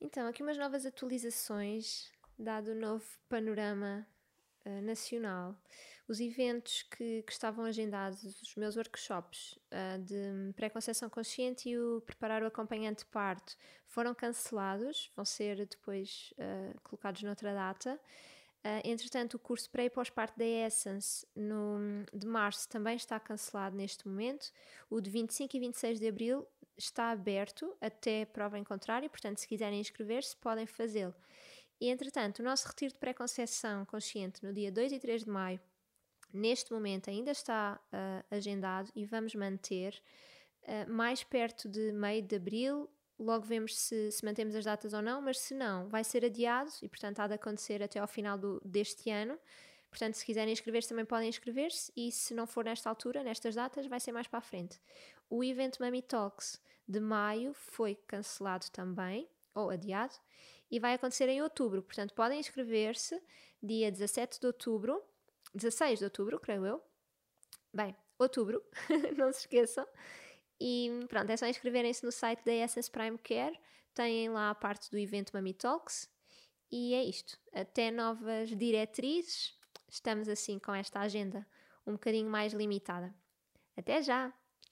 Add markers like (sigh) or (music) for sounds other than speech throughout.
Então, aqui umas novas atualizações, dado o novo panorama uh, nacional. Os eventos que, que, estavam agendados, os meus workshops uh, de pré-conceição consciente e o preparar o acompanhante de parto, foram cancelados, vão ser depois uh, colocados noutra data. Uh, entretanto, o curso pré e pós-parto da Essence no, de março também está cancelado neste momento. O de 25 e 26 de abril está aberto até prova em contrário, portanto, se quiserem inscrever-se, podem fazê-lo. E, entretanto, o nosso retiro de pré-conceição consciente no dia 2 e 3 de maio, neste momento ainda está uh, agendado e vamos manter uh, mais perto de meio de abril. Logo vemos se, se, mantemos as datas ou não, mas se não, vai ser adiado e, portanto, há de acontecer até ao final do, deste ano. Portanto, se quiserem inscrever-se, também podem inscrever-se. E se não for nesta altura, nestas datas, vai ser mais para a frente. O evento Mami Talks de maio foi cancelado também, ou adiado, e vai acontecer em outubro. Portanto, podem inscrever-se dia 17 de outubro, 16 de outubro, creio eu. Bem, outubro, (laughs) não se esqueçam. E pronto, é só inscreverem-se no site da Essence Prime Care, têm lá a parte do evento Mami Talks. E é isto. Até novas diretrizes, estamos assim com esta agenda um bocadinho mais limitada. Até já!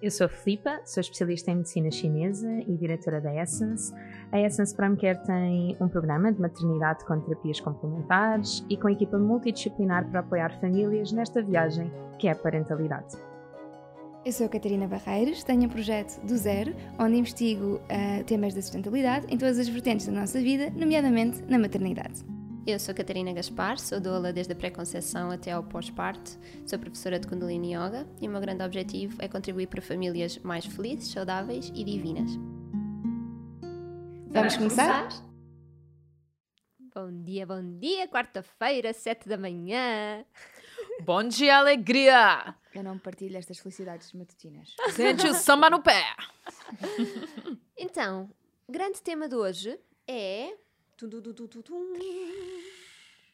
Eu sou a Filipa, sou especialista em medicina chinesa e diretora da Essence. A Essence Prime Care tem um programa de maternidade com terapias complementares e com equipa multidisciplinar para apoiar famílias nesta viagem que é a parentalidade. Eu sou a Catarina Barreiros, tenho um projeto do zero, onde investigo uh, temas da sustentabilidade em todas as vertentes da nossa vida, nomeadamente na maternidade. Eu sou Catarina Gaspar, sou doula desde a pré-conceição até ao pós-parto, sou professora de Kundalini Yoga e o meu grande objetivo é contribuir para famílias mais felizes, saudáveis e divinas. Vamos começar? Bom dia, bom dia, quarta-feira, sete da manhã. Bom dia, alegria! Eu não partilho estas felicidades matutinas. (laughs) Sente o samba no pé! então, grande tema de hoje é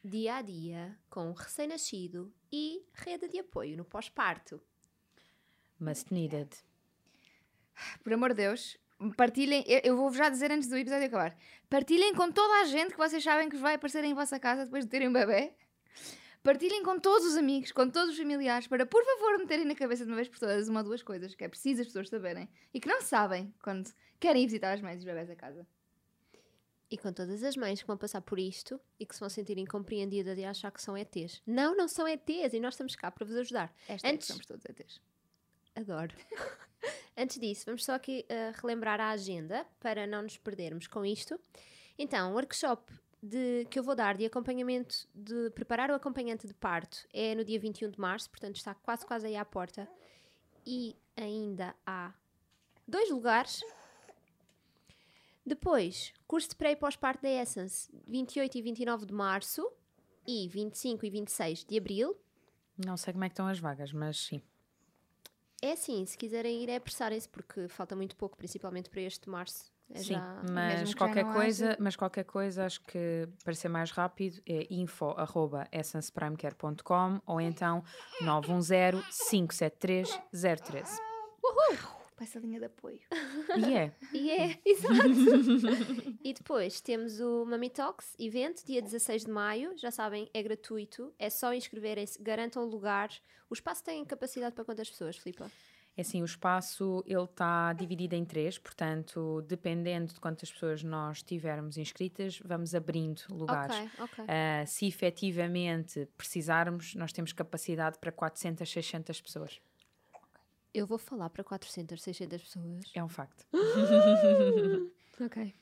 dia a dia com o recém-nascido e rede de apoio no pós-parto. Must needed. Por amor de Deus, partilhem. Eu vou já dizer antes do episódio acabar: partilhem com toda a gente que vocês sabem que vai aparecer em vossa casa depois de terem um bebê. Partilhem com todos os amigos, com todos os familiares, para por favor meterem na cabeça de uma vez por todas uma ou duas coisas que é preciso as pessoas saberem e que não sabem quando querem ir visitar as mães e os bebés a casa. E com todas as mães que vão passar por isto e que se vão sentir incompreendidas e achar que são ETs. Não, não são ETs e nós estamos cá para vos ajudar. Esta Antes... É somos todos ETs. Adoro. (laughs) Antes disso, vamos só aqui uh, relembrar a agenda para não nos perdermos com isto. Então, o workshop de, que eu vou dar de acompanhamento, de preparar o acompanhante de parto é no dia 21 de março, portanto está quase quase aí à porta. E ainda há dois lugares depois, curso de pré e pós-parto da Essence, 28 e 29 de março e 25 e 26 de abril. Não sei como é que estão as vagas, mas sim. É assim, se quiserem ir é apressarem-se, porque falta muito pouco, principalmente para este março. É sim, já... mas qualquer coisa, haja... mas qualquer coisa, acho que para ser mais rápido é info@essenceprimecare.com ou então 910 573 013. Uhul! Para essa linha de apoio. E é. E é, (laughs) exato. e depois temos o Mami Talks, evento, dia 16 de maio. Já sabem, é gratuito. É só inscreverem-se, garantam lugar. O espaço tem capacidade para quantas pessoas, Filipa? É assim, o espaço ele está dividido em três, portanto, dependendo de quantas pessoas nós tivermos inscritas, vamos abrindo lugares. Okay, okay. Uh, se efetivamente precisarmos, nós temos capacidade para 400, 600 pessoas. Eu vou falar para 400, 600 pessoas. É um facto. (gasps) ok.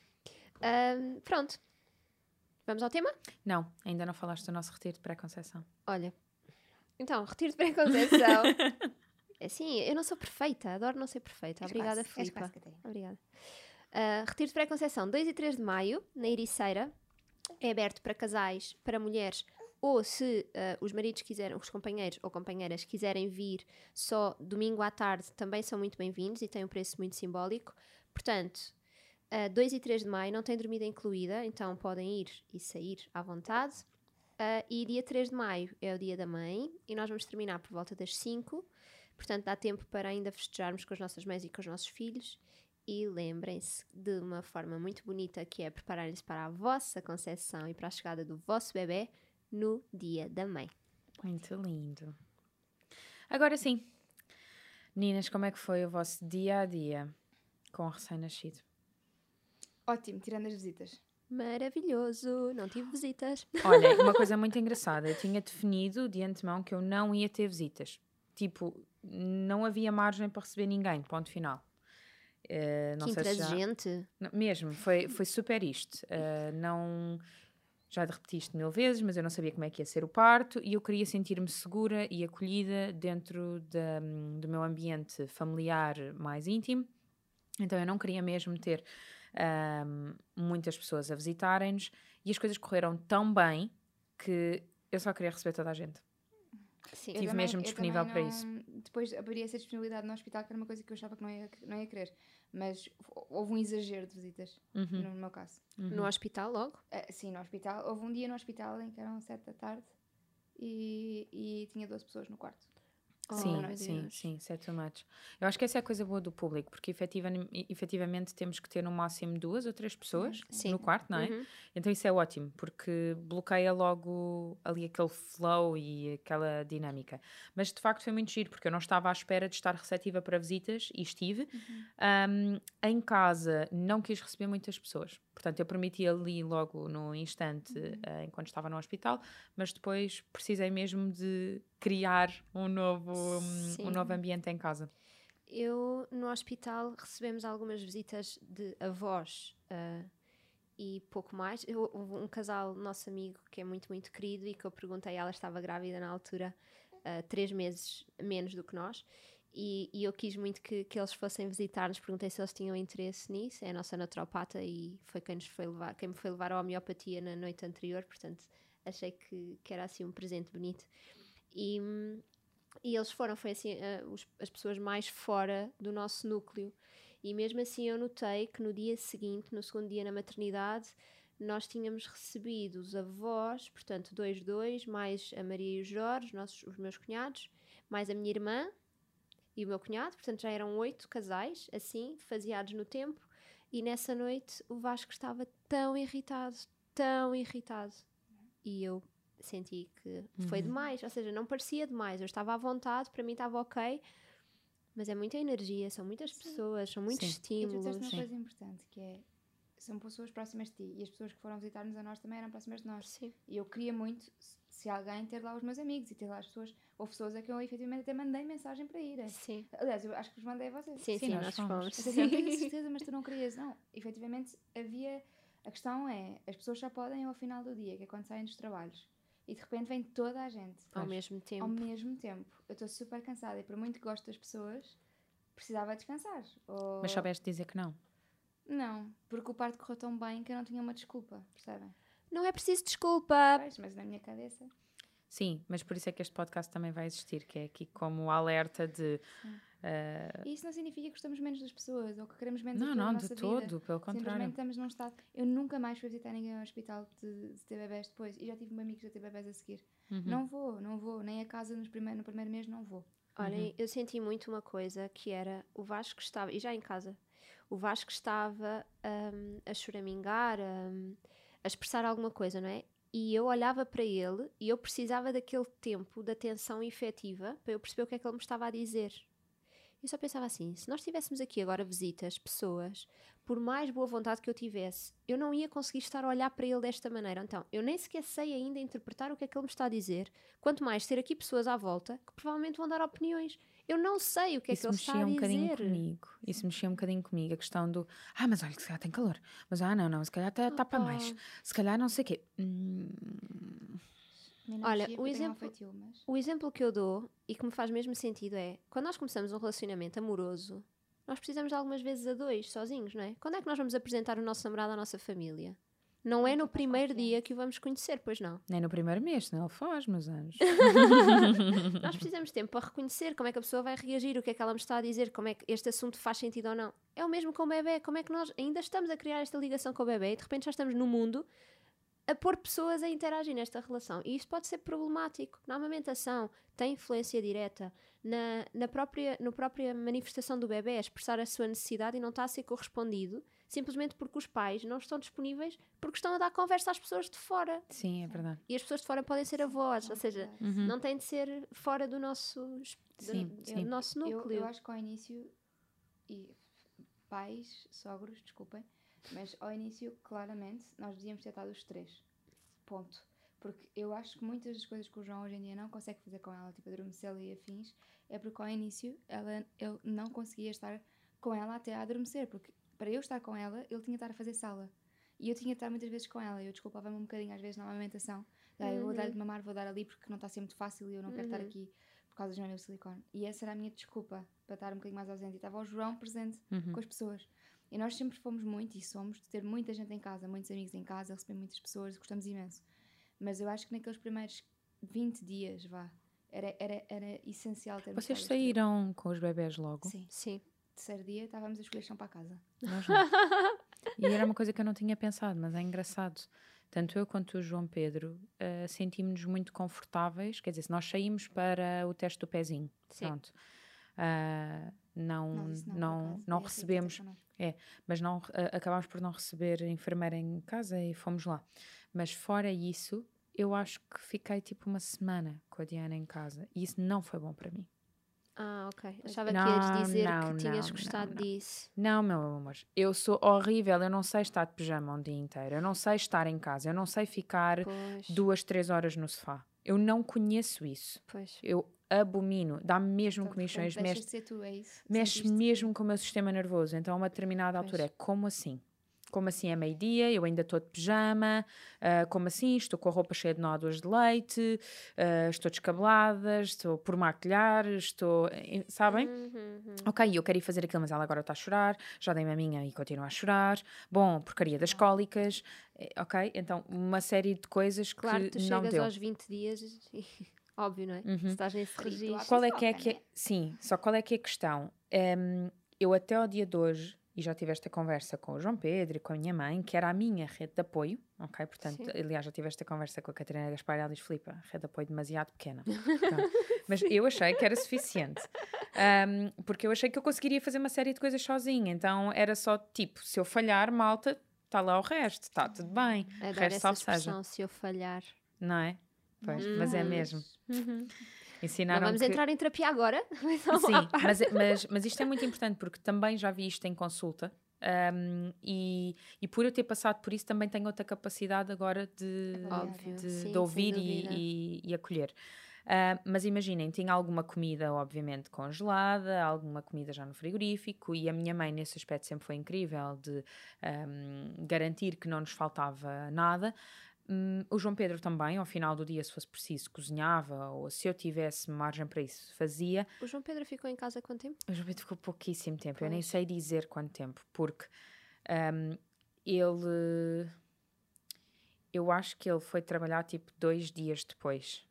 Um, pronto. Vamos ao tema? Não, ainda não falaste do nosso retiro de pré-conceição. Olha, então, retiro de pré-conceição. (laughs) é assim, eu não sou perfeita, adoro não ser perfeita. És Obrigada, quase, Filipa. Obrigada. Uh, retiro de pré-conceição, 2 e 3 de maio, na Ericeira. É aberto para casais, para mulheres ou se ah, os maridos quiserem, os companheiros ou companheiras quiserem vir só domingo à tarde, também são muito bem-vindos e têm um preço muito simbólico. Portanto, ah, 2 e 3 de maio não tem dormida incluída, então podem ir e sair à vontade. Ah, e dia 3 de maio é o dia da mãe e nós vamos terminar por volta das 5. Portanto, dá tempo para ainda festejarmos com as nossas mães e com os nossos filhos. E lembrem-se de uma forma muito bonita que é prepararem-se para a vossa concepção e para a chegada do vosso bebê no dia da mãe. Muito lindo. Agora sim, meninas, como é que foi o vosso dia a dia com o recém-nascido? Ótimo, tirando as visitas. Maravilhoso! Não tive visitas. (laughs) Olha, uma coisa muito engraçada, eu tinha definido de antemão que eu não ia ter visitas. Tipo, não havia margem para receber ninguém, ponto final. Eh, não que sei se já- mesmo, foi, foi super isto. Uh, não. Já repeti isto mil vezes, mas eu não sabia como é que ia ser o parto e eu queria sentir-me segura e acolhida dentro da- do meu ambiente familiar mais íntimo. Então eu não queria mesmo ter ahm, muitas pessoas a visitarem-nos e as coisas correram tão bem que eu só queria receber toda a gente. Sim. Eu Tive também- mesmo disponível também para não- isso. Depois haveria essa disponibilidade no hospital, que era uma coisa que eu achava que não ia, não ia querer. Mas hou- houve um exagero de visitas, Uhum, no meu caso. No hospital logo. Ah, sim, no hospital. Houve um dia no hospital em que eram sete da tarde e, e tinha 12 pessoas no quarto. Sim, Oh, sim, Deus. sim, sete too much. Eu acho que essa é a coisa boa do público, porque efetivamente, efetivamente temos que ter no máximo duas ou três pessoas Sim. no quarto, não é? Uhum. Então isso é ótimo, porque bloqueia logo ali aquele flow e aquela dinâmica. Mas de facto foi muito giro, porque eu não estava à espera de estar receptiva para visitas e estive. Um, em casa não quis receber muitas pessoas, portanto eu permiti ali logo no instante, eh, enquanto estava no hospital, mas depois precisei mesmo de criar um novo, um, Sim. um novo ambiente em casa. Eu, no hospital, recebemos algumas visitas de avós ah, e pouco mais. Eu- Houve um casal, nosso amigo, que é muito, muito querido e que eu perguntei, ela estava grávida na altura, ah, três meses menos do que nós. E, e eu quis muito que, que eles fossem visitar-nos, perguntei se eles tinham interesse nisso. É a nossa naturopata e foi quem, nos foi levar, quem me foi levar à homeopatia na noite anterior, portanto achei que, que era assim um presente bonito. E, e eles foram, foi assim, os- as pessoas mais fora do nosso núcleo. E mesmo assim eu notei que no dia seguinte, no segundo dia na maternidade, nós tínhamos recebido os avós, portanto, dois, dois, mais a Maria e o Jorge, os, nossos, os meus cunhados, mais a minha irmã e o meu cunhado, portanto já eram oito casais, assim, faseados no tempo. E nessa noite o Vasco estava tão irritado, tão irritado. E eu senti que foi demais, ou seja, não parecia demais. Eu estava à vontade, para mim estava ok, mas é muita energia, são muitas pessoas, são muitos Sim. E tu estímulos. disseste uma sim. coisa importante, que é... São pessoas próximas de ti. E as pessoas que foram visitar-nos a nós também eram próximas de nós. Sim. E eu queria muito, se- alguém, ter lá os meus amigos e ter lá as pessoas. Houve pessoas a que eu efetivamente até mandei mensagem para irem. Sim, Aliás, eu acho que vos mandei a vocês. sim, sim, Sim, nós nós fomos. fomos. Assim, eu tenho (laughs) certeza, mas tu não querias. Não, efetivamente havia. A questão é: as pessoas só podem ao final do dia, que é quando saem dos trabalhos. E de repente vem toda a gente. Ao mesmo tempo. Ao mesmo tempo. Eu estou super cansada e por muito que gosto das pessoas, precisava descansar. Ou... Mas soubeste dizer que não. Não, porque o parto correu tão bem que eu não tinha uma desculpa, percebem? Não é preciso desculpa. Pois, mas na minha cabeça. Sim, mas por isso é que este podcast também vai existir, que é aqui como alerta de. E isso não significa que gostamos menos das pessoas ou que queremos menos não, não, de todo, vida. pelo contrário. Simplesmente estamos num estado. Eu nunca mais fui visitar ninguém ao hospital de, de ter bebés depois. E já tive amigos a ter bebés a seguir. Uhum. Não vou, não vou. Nem a casa nos primeiro, no primeiro mês não vou. Olhem, eu senti muito uma coisa que era o Vasco estava, e já em casa, o Vasco estava hum, a choramingar, hum, a expressar alguma coisa, não é? E eu olhava para ele e eu precisava daquele tempo de atenção efetiva para eu perceber o que é que ele me estava a dizer. Eu só pensava assim: se nós tivéssemos aqui agora visitas, pessoas, por mais boa vontade que eu tivesse, eu não ia conseguir estar a olhar para ele desta maneira. Então, eu nem sequer sei ainda interpretar o que é que ele me está a dizer, quanto mais ter aqui pessoas à volta que provavelmente vão dar opiniões. Eu não sei o que é Isso que ele está mexia a um bocadinho dizer. comigo. Isso mexia um bocadinho comigo. A questão do. Ah, mas olha, que se calhar tem calor. Mas ah, não, não, se calhar está tá para mais. Se calhar não sei o quê. Hum, Olha, mexia o um exemplo-. O exemplo que eu dou e que me faz mesmo sentido é quando nós começamos um relacionamento amoroso, nós precisamos de algumas vezes a dois, sozinhos, não é? Quando é que nós vamos apresentar o nosso namorado à nossa família? Não é no primeiro dia que o vamos conhecer, pois não. Nem no primeiro mês, senão ele faz, meus anos. (laughs) Nós precisamos de tempo para reconhecer como é que a pessoa vai reagir, o que é que ela me está a dizer, como é que este assunto faz sentido ou não. É o mesmo com o bebê, como é que nós ainda estamos a criar esta ligação com o bebê e de repente já estamos no mundo a pôr pessoas a interagir nesta relação. E isso pode ser problemático. Na amamentação tem influência direta. Na, na, própria, na própria manifestação do bebê, a expressar a sua necessidade e não está a ser correspondido, simplesmente porque os pais não estão disponíveis porque estão a dar conversa às pessoas de fora. Sim, é verdade. E as pessoas de fora podem ser avós, ou seja, Uhum. não tem de ser fora do nosso, Sim, do, sim. do nosso Eu, núcleo. eu acho que ao início, e pais, sogros, desculpem, mas ao início, claramente, nós devíamos ter estado os três. Ponto. Porque eu acho que muitas das coisas que o João hoje em dia não consegue fazer com ela, tipo adormecê-la e afins, é porque ao início ela, ele não conseguia estar com ela até a adormecer. Porque para eu estar com ela, ele tinha de estar a fazer sala. E eu tinha de estar muitas vezes com ela. Eu desculpava-me um bocadinho às vezes na amamentação. Ah, eu vou dar-lhe de mamar, vou dar ali porque não está a ser muito fácil e eu não quero estar Uhum. aqui por causa dos de silicone. E essa era a minha desculpa para estar um bocadinho mais ausente. E estava o João presente Uhum. com as pessoas. E nós sempre fomos muito e somos de ter muita gente em casa, muitos amigos em casa, receber muitas pessoas, gostamos imenso. Mas eu acho que naqueles primeiros 20 dias, vá, era, era, era essencial ter Vocês saíram com os bebés logo? Sim. Sim. Terceiro dia estávamos a escolher chão para a casa. Nós não. (laughs) E era uma coisa que eu não tinha pensado, mas é engraçado. Tanto eu quanto o João Pedro uh, sentimos-nos muito confortáveis. Quer dizer, se nós saímos para o teste do pezinho, Sim. pronto. Uh, não, Não, não, não, não essa recebemos, irritação não. mas não uh, acabámos por não receber enfermeira em casa e fomos lá. Mas fora isso, eu acho que fiquei tipo uma semana com a Diana em casa e isso não foi bom para mim. Ah, ok. Achava que Não, ias dizer não, que tinhas não, gostado disso. Não, meu amor, eu sou horrível, eu não sei estar de pijama um dia inteiro, eu não sei estar em casa, eu não sei ficar Pois. duas, três horas no sofá. Eu não conheço isso. Pois. Eu abomino, dá-me mesmo Então, comichões, mexe, de ser tu, é isso? mexe mesmo com o meu sistema nervoso. Então, a uma determinada Pois. altura é como assim? Como assim é meio-dia, eu ainda estou de pijama, ah, como assim? Estou com a roupa cheia de nódoas de leite, ah, estou descabelada, estou por maquilhar, estou. Sabem? Uhum, uhum. Ok, eu quero ir fazer aquilo, mas ela agora está a chorar, já dei-me a minha e continua a chorar. Bom, porcaria das cólicas, eh, ok? Então, uma série de coisas Claro, que tu não chegas deu. aos 20 dias e. (laughs) Óbvio, não é? Uhum. Se estás nesse registro. Qual é que é que é? né? Sim, só qual é que é a questão? Em, eu até ao dia de hoje, e já tive esta conversa com o João Pedro e com a minha mãe, que era a minha rede de apoio, ok? Portanto, Sim. aliás, já tive esta conversa com a Catarina Gaspar e ela diz, Filipe, rede de apoio demasiado pequena. (laughs) Mas eu achei que era suficiente. Em, porque eu achei que eu conseguiria fazer uma série de coisas sozinha. Então, era só, tipo, se eu falhar, malta, está lá o resto, está tudo bem. É O resto essa salve seja, se eu falhar. não é? Pois, mas é Uhum. Mesmo. Não Ensinaram vamos que... entrar em terapia agora? (laughs) Então, Sim, mas, mas, mas isto é muito importante porque também já vi isto em consulta um, e, e por eu ter passado por isso também tenho outra capacidade agora de, Óbvio, de, sim, de ouvir e, e- e acolher. Ah, mas imaginem, tinha alguma comida, obviamente, congelada, alguma comida já no frigorífico, e a minha mãe, nesse aspecto, sempre foi incrível de ahm, garantir que não nos faltava nada. Hum, o João Pedro também, ao final do dia, se fosse preciso, cozinhava, ou se eu tivesse margem para isso, fazia. O João Pedro ficou em casa quanto tempo? O João Pedro ficou pouquíssimo tempo, eu nem Pois. sei dizer quanto tempo, porque ahm, ele. Eu acho que ele foi trabalhar tipo dois dias depois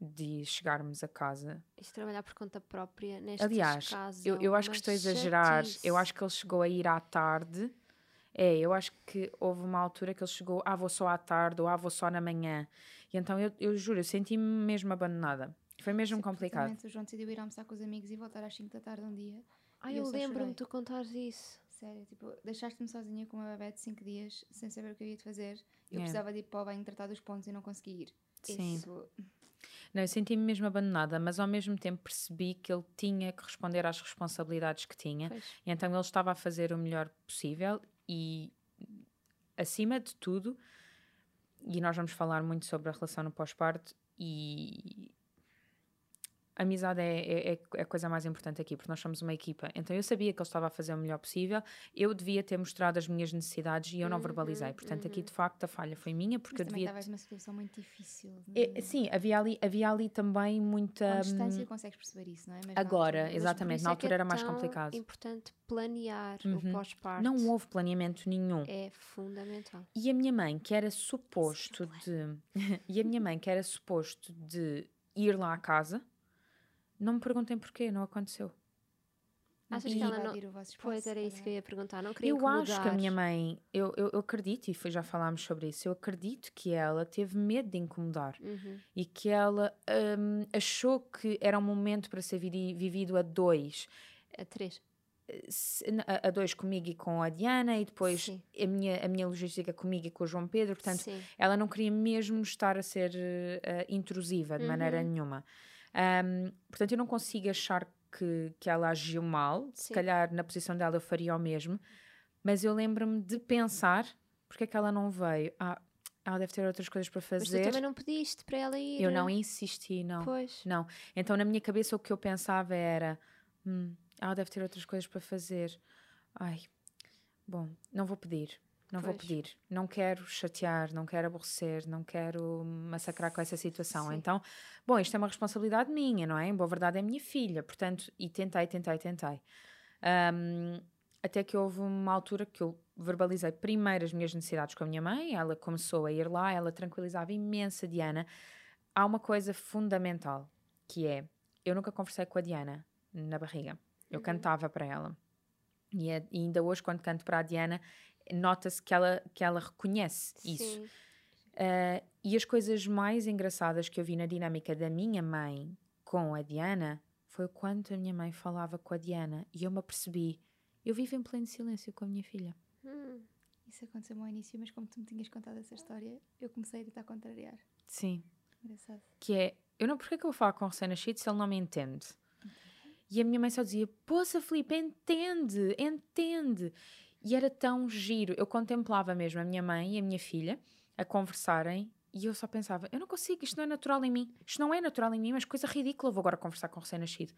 de chegarmos a casa. Isto trabalhar por conta própria nestes Aliás, casos. eu, eu acho que estou a exagerar. Eu acho que ele chegou a ir à tarde. É, eu acho que houve uma altura que ele chegou, ah, vou só à tarde, ou ah, vou só na manhã. E então eu, eu juro, eu senti-me mesmo abandonada. Foi mesmo Sim, complicado. O João decidiu ir almoçar com os amigos e voltar às 5 da tarde um dia. Ai, E eu eu lembro-me de tu contares isso. Sério, tipo, deixaste-me sozinha com uma bebé de 5 dias, sem saber o que eu ia de fazer. Eu É. precisava de ir para o banho tratar dos pontos e não consegui ir. Sim. Isso, Não, eu senti-me mesmo abandonada, mas ao mesmo tempo percebi que ele tinha que responder às responsabilidades que tinha. Pois. E então ele estava a fazer o melhor possível e, acima de tudo, e nós vamos falar muito sobre a relação no pós-parto, e a amizade é, é, é- é a coisa mais importante aqui, porque nós somos uma equipa. Então eu sabia que ele estava a fazer o melhor possível, eu devia ter mostrado as minhas necessidades e eu não Uhum, verbalizei. Portanto, aqui de facto a falha foi minha, porque Mas eu devia. estavas numa situação muito difícil. É, de- sim, havia ali, havia ali também muita. Com hum, distância consegues perceber isso, não é? Mas agora. Exatamente, na é que altura é era mais complicado. importante planear Uhum. o pós-parto. Não houve planeamento nenhum. É fundamental. E a minha mãe, que era suposto de. (laughs) e a minha mãe, que era suposto de ir lá à casa, não me perguntem porquê, não aconteceu. Achas E- que ela não. Invadir o vosso Pois era isso que eu calhar. ia perguntar. Não queria Eu acho que a incomodar. minha mãe, eu, eu, eu acredito, e foi, já falámos sobre isso, eu acredito que ela teve medo de incomodar Uhum. e que ela hum, achou que era um momento para ser vi- vivido a dois. A três. a a dois comigo e com a Diana e depois Sim. a minha, a minha logística comigo e com o João Pedro, portanto Sim. ela não queria mesmo estar a ser eh, intrusiva de maneira Uhum. nenhuma. Ahm, portanto, eu não consigo achar que, que ela agiu mal. Se Sim. calhar na posição dela eu faria o mesmo. Mas eu lembro-me de pensar porque é que ela não veio. Ah, ela deve ter outras coisas para Mas tu fazer. também não pediste para ela ir. Eu não insisti, não. Pois. Não. Então, na minha cabeça, o que eu pensava era: "Hum, ela deve ter outras coisas para fazer. Ai, bom, não vou pedir. Não vou Pois. pedir. Não quero chatear, não quero aborrecer, não quero massacrar com essa situação. Sim. Então, bom, isto é uma responsabilidade minha, não é? Em boa verdade, é minha filha. Portanto, e tentei, tentei, tentei. Ahm, até que houve uma altura que eu verbalizei primeiro as minhas necessidades com a minha mãe, ela começou a ir lá, ela tranquilizava imensa a Diana. Há uma coisa fundamental que é: eu nunca conversei com a Diana na barriga, eu Uhum. cantava para ela. E, é- e ainda hoje, quando canto para a Diana, nota-se que ela, que ela reconhece isso. Sim. Uh, e as coisas mais engraçadas que eu vi na dinâmica da minha mãe com a Diana foi o quanto a minha mãe falava com a Diana e eu me apercebi. Eu vivo em pleno silêncio com a minha filha. Hum, Isso aconteceu ao início, mas como tu me tinhas contado essa história, eu comecei a tentar contrariar. Sim. Engraçado. Que é, eu não, porque é que eu vou falar com o recém-nascido se ele não me entende? E a minha mãe só dizia, poça Filipe, entende, entende. E era tão giro. Eu contemplava mesmo a minha mãe e a minha filha a conversarem e eu só pensava, eu não consigo, isto não é natural em mim. Isto não é natural em mim, mas coisa ridícula, vou agora conversar com o recém-nascido.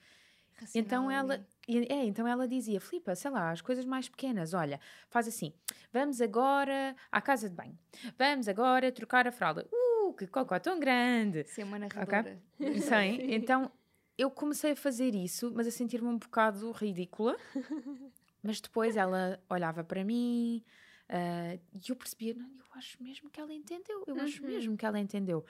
Então Racional ela, é, então ela dizia, Filipa, sei lá, as coisas mais pequenas, olha, faz assim, vamos agora à casa de banho, vamos agora trocar a fralda. Uh, que cocó tão grande! Ser uma narradora. (laughs) Sim, então eu comecei a fazer isso, mas a sentir-me um bocado ridícula. (laughs) Mas depois ela olhava para mim ah, e eu percebia, não, eu acho mesmo que ela entendeu, eu acho Uhum. mesmo que ela entendeu.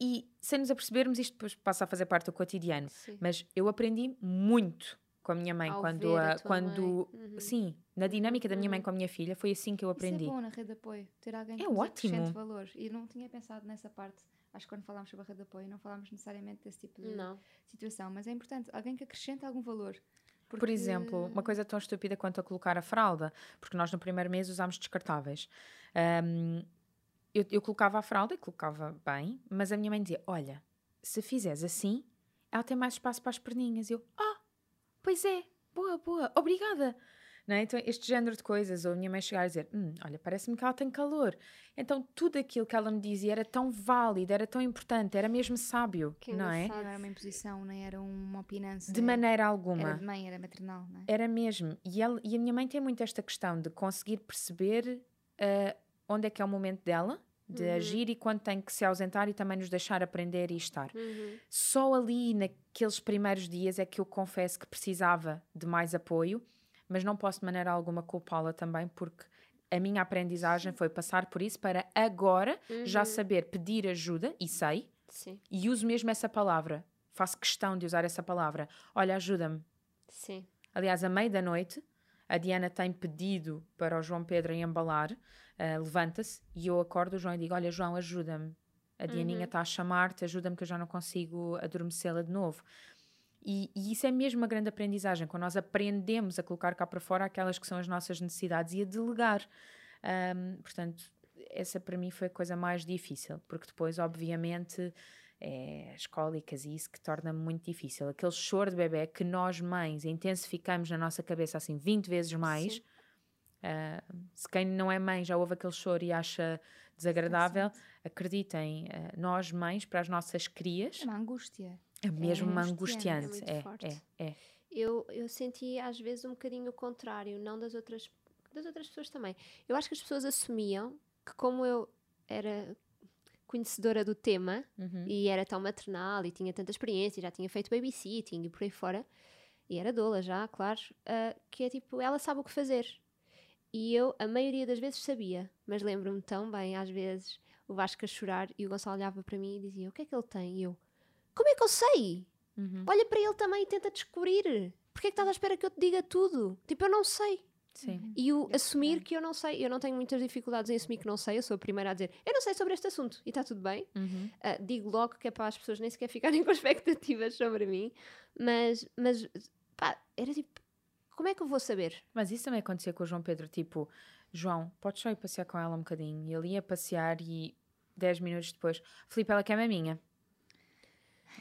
E sem nos apercebermos, isto depois passa a fazer parte do cotidiano. sim. Mas eu aprendi muito com a minha mãe Ao quando, a a, quando mãe. Uhum. sim, na dinâmica da minha mãe Uhum. com a minha filha, foi assim que eu aprendi. Isso é bom na rede de apoio. Ter alguém que É ótimo. acrescente valor. E não tinha pensado nessa parte. Acho que quando falámos sobre a rede de apoio, não falámos necessariamente desse tipo de Não. situação. Mas é importante. Alguém que acrescente algum valor. Por Porque- exemplo, uma coisa tão estúpida quanto a colocar a fralda, porque nós no primeiro mês usámos descartáveis. Ahm, eu, eu colocava a fralda e colocava bem, mas a minha mãe dizia: Olha, se fizeres assim, ela tem mais espaço para as perninhas. E eu: Ah, pois é, boa, boa, obrigada. É? Então, este género de coisas, ou a minha mãe chegar a dizer: hum, Olha, parece-me que ela tem calor. Então, tudo aquilo que ela me dizia era tão válido, era tão importante, era mesmo sábio, Que não é? Não era uma imposição, nem era uma opinância. De maneira alguma. Era de mãe, era maternal, não é? Era mesmo. E, ela- e a minha mãe tem muito esta questão de conseguir perceber ah, onde é que é o momento dela, de Uhum. agir e quando tem que se ausentar e também nos deixar aprender e estar. Uhum. Só ali, naqueles primeiros dias, é que eu confesso que precisava de mais apoio, mas não posso de maneira alguma culpá-la também, porque a minha aprendizagem foi passar por isso para agora já Uhum. saber pedir ajuda, e sei, Sim, e uso mesmo essa palavra. Faço questão de usar essa palavra. Olha, ajuda-me. sim. Aliás, à meia da noite, a Diana tem pedido para o João Pedro em embalar, ah, levanta-se e eu acordo o João e digo: Olha, João, ajuda-me. A Dianinha Uhum. está a chamar-te, ajuda-me que eu já não consigo adormecê-la de novo. E, e isso é mesmo uma grande aprendizagem, quando nós aprendemos a colocar cá para fora aquelas que são as nossas necessidades e a delegar. Ahm, portanto, essa para mim foi a coisa mais difícil, porque depois, obviamente, é as cólicas e isso que torna muito difícil. Aquele choro de bebê que nós, mães, intensificamos na nossa cabeça assim 20 vezes mais. Ah, se quem não é mãe já ouve aquele choro e acha desagradável, acreditem, ah, nós, mães, para as nossas crias, É uma angústia. É mesmo uma angustiante. angustiante. É É, muito forte. é, é. Eu, eu senti às vezes um bocadinho o contrário, não das outras, das outras pessoas também. Eu acho que as pessoas assumiam que, como eu era conhecedora do tema Uhum. e era tão maternal e tinha tanta experiência, já tinha feito babysitting e por aí fora, e era doula já, claro, ah, que é tipo, ela sabe o que fazer. E eu, a maioria das vezes, sabia, mas lembro-me tão bem, às vezes, o Vasco a chorar e o Gonçalo olhava para mim e dizia: O que é que ele tem? E eu: Como é que eu sei? Uhum. Olha para ele também e tenta descobrir. Porquê é que estás à espera que eu te diga tudo? Tipo, eu não sei. Sim. E o Eu assumir também. que eu não sei, eu não tenho muitas dificuldades em assumir que não sei, eu sou a primeira a dizer eu não sei sobre este assunto e está tudo bem. Uhum. Ah, digo logo que é para as pessoas nem sequer ficarem (laughs) com expectativas sobre mim, mas, mas pá, era tipo, como é que eu vou saber? Mas isso também acontecia com o João Pedro, tipo, João, podes só ir passear com ela um bocadinho? E ele ia passear e 10 minutos depois, Filipe, ela quer maminha. Eu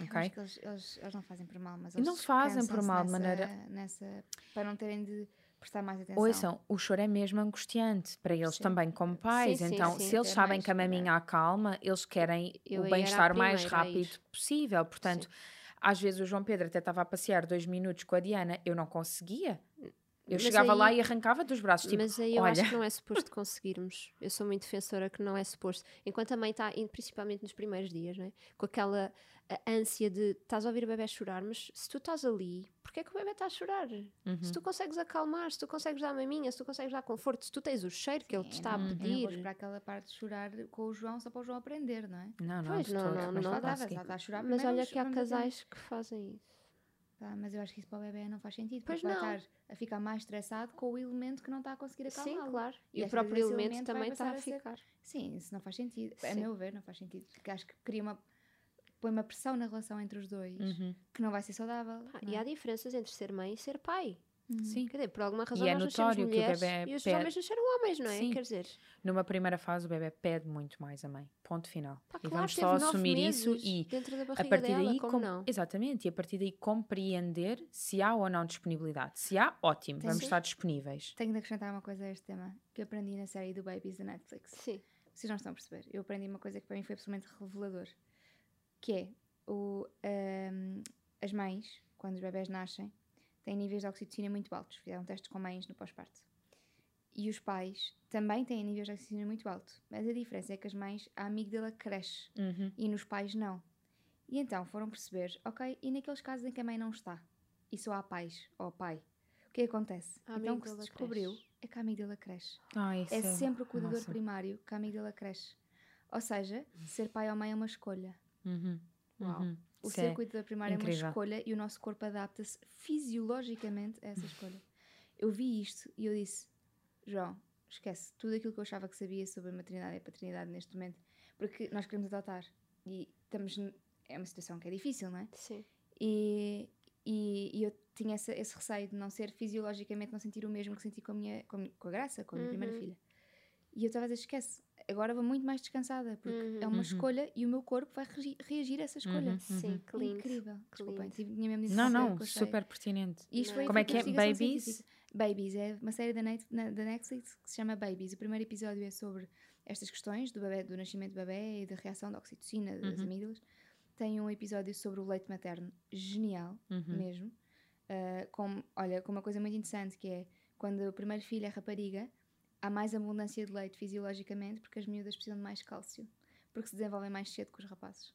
Ok? acho que eles, eles, eles não fazem por mal, mas Não eles fazem por mal de maneira- Nessa, para não terem de prestar mais atenção. Ouçam, o choro é mesmo angustiante para eles Sim. também, como pais. sim, então, sim. se eles sabem mais, que a maminha acalma, eles querem Eu o bem-estar mais rápido possível. Portanto, às vezes o João Pedro até estava a passear dois minutos com a Diana, eu não conseguia. Eu Mas chegava lá e arrancava dos braços, tipo, mas aí eu olha, acho que não é suposto conseguirmos. Eu sou muito defensora que não é suposto. Enquanto a mãe está, principalmente nos primeiros dias, não é? com aquela a ânsia de estás a ouvir o bebê chorar, mas se tu estás ali, porquê é que o bebê está a chorar? Uhum. Se tu consegues acalmar, se tu consegues dar maminha, se tu consegues dar conforto, se tu tens o cheiro que ele te Sim, está a Eu não vou pedir. esperar aquela parte de chorar com o João só para o João aprender, não é? não, não, Pois, não, não, não a chorar Mas olha que há casais que fazem isso. Tá, mas eu acho que isso para o bebê não faz sentido. Pois Porque vai não. estar a ficar mais estressado com o elemento que não está a conseguir acalmá Sim, claro. E E, o próprio elemento elemento também está a a ser- ficar. Sim, isso não faz sentido. A Sim. meu ver, não faz sentido. Porque acho que cria uma. põe uma pressão na relação entre os dois Uhum. que não vai ser saudável. Não e é? há diferenças entre ser mãe e ser pai. Uhum. Sim. Quer dizer, por alguma razão é nós nascemos notório que o mulheres bebé e os pede- homens nasceram homens, não é? Sim. Quer dizer, Numa primeira fase, o bebê pede muito mais a mãe. Ponto final. pá, e claro, vamos só assumir isso e dentro da a partir dela, daí como com- não? exatamente e a partir daí compreender se há ou não disponibilidade se há ótimo Tem vamos sim. estar disponíveis Tenho de acrescentar uma coisa a este tema que eu aprendi na série do Babies da Netflix. Sim. Vocês não estão a perceber. Eu aprendi uma coisa que para mim foi absolutamente revelador. Que é o, ahm, as mães, quando os bebés nascem, têm níveis de oxitocina muito altos. Fizeram testes com mães no pós-parto. E os pais também têm níveis de oxitocina muito alto. Mas a diferença é que as mães, a amígdala cresce Uhum. e nos pais não. E então foram perceber, ok, e naqueles casos em que a mãe não está e só há pais ou pai, o que acontece? A então o que se descobriu cresce. é que a amígdala cresce. Ah, isso É sempre o cuidador nossa. primário que a amígdala cresce. Ou seja, ser pai ou mãe é uma escolha. Uhum. Uau. Uhum. O é cuidador primário é incrível. uma escolha e o nosso corpo adapta-se fisiologicamente a essa escolha. Eu vi isto e eu disse: João, esquece tudo aquilo que eu achava que sabia sobre a maternidade e a paternidade neste momento, porque nós queremos adotar e estamos. É uma situação que é difícil, não é? Sim. E, e, e eu tinha esse, esse receio de não ser fisiologicamente, não sentir o mesmo que senti com a, minha, com, a com a Graça, com a minha primeira Uhum. filha. E eu estava a dizer: esquece, agora vou muito mais descansada, porque Uhum. é uma Uhum. escolha e o meu corpo vai reagi- reagir a essa escolha. Uhum. Sim, que lindo. Incrível. que Desculpem, tinha mesmo não não super pertinente Isto Não? Como é que é? Babies? científica. Babies, é uma série da, Net, na- da Netflix que se chama Babies. O primeiro episódio é sobre estas questões do, bebé, do nascimento do bebê e da reação da oxitocina, das Uhum. amígdalas. Tem um episódio sobre o leite materno genial, Uhum. mesmo. Uh, com, olha, com uma coisa muito interessante que é quando o primeiro filho é rapariga, há mais abundância de leite fisiologicamente porque as miúdas precisam de mais cálcio, porque se desenvolvem mais cedo que os rapazes.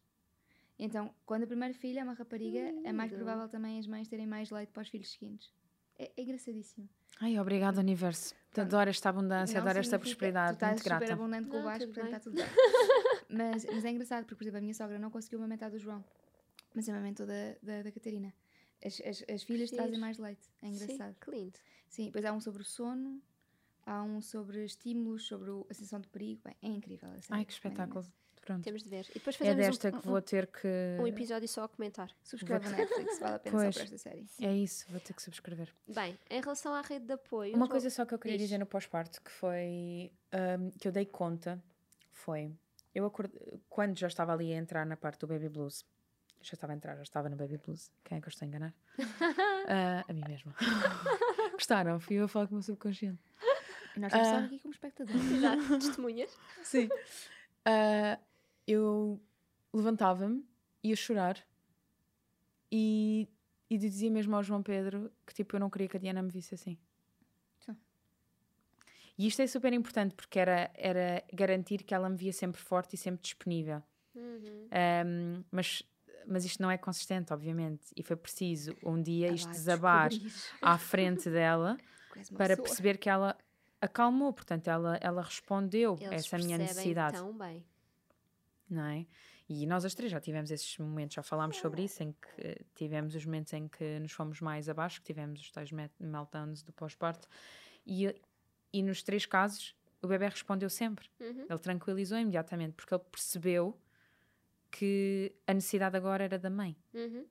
Então, quando a primeira filha é uma rapariga, é mais provável também as mães terem mais leite para os filhos seguintes. É, é engraçadíssimo. ai obrigado universo Pronto. adoro esta abundância Não adoro esta prosperidade Tu estás muito super grata abundante com o tudo portanto está tudo bem. (laughs) mas, mas é engraçado, porque, por exemplo, a minha sogra não conseguiu amamentar do João, mas amamentou da, da, da Catarina. As, as, as filhas Giro. trazem mais leite. É engraçado. Sim, que lindo. Sim, depois há um sobre o sono, há um sobre estímulos, sobre a sensação de perigo. Bem, é incrível. a série, ai que espetáculo imenso. pronto Temos de ver. E depois é fazemos desta um, que vou ter que um episódio só a comentar. Subscreva na Netflix, vale a pena Pois. só por esta série. é isso vou ter que subscrever Bem, em relação à rede de apoio. Uma vou- coisa só que eu queria Diz. dizer no pós-parto que foi hum, que eu dei conta foi eu acordei, quando já estava ali a entrar na parte do baby blues já estava a entrar, já estava no baby blues quem é que eu estou a enganar? (laughs) Ah, a mim mesma (laughs) gostaram? fui eu a falar com o meu subconsciente E nós estamos Ah. aqui como espectadores. (laughs) Exato, testemunhas. sim Ah, eu levantava-me ia chorar E, e dizia mesmo ao João Pedro que tipo, eu não queria que a Diana me visse assim. Sim. E isto é super importante porque era, era garantir que ela me via sempre forte e sempre disponível. Uhum. Um, mas, mas isto não é consistente, obviamente. E foi preciso um dia Ah isto desabar descobrir. à frente dela (laughs) para pessoa. perceber que ela acalmou, portanto, ela, ela respondeu a Eles essa minha necessidade. tão bem. não é? E nós as três já tivemos esses momentos, já falámos sobre isso, em que eh, tivemos os momentos em que nos fomos mais abaixo, que tivemos os tais meltdowns do pós-parto, e, e nos três casos o bebê respondeu sempre. Uhum. Ele tranquilizou imediatamente, porque ele percebeu que a necessidade agora era da mãe. Uhum.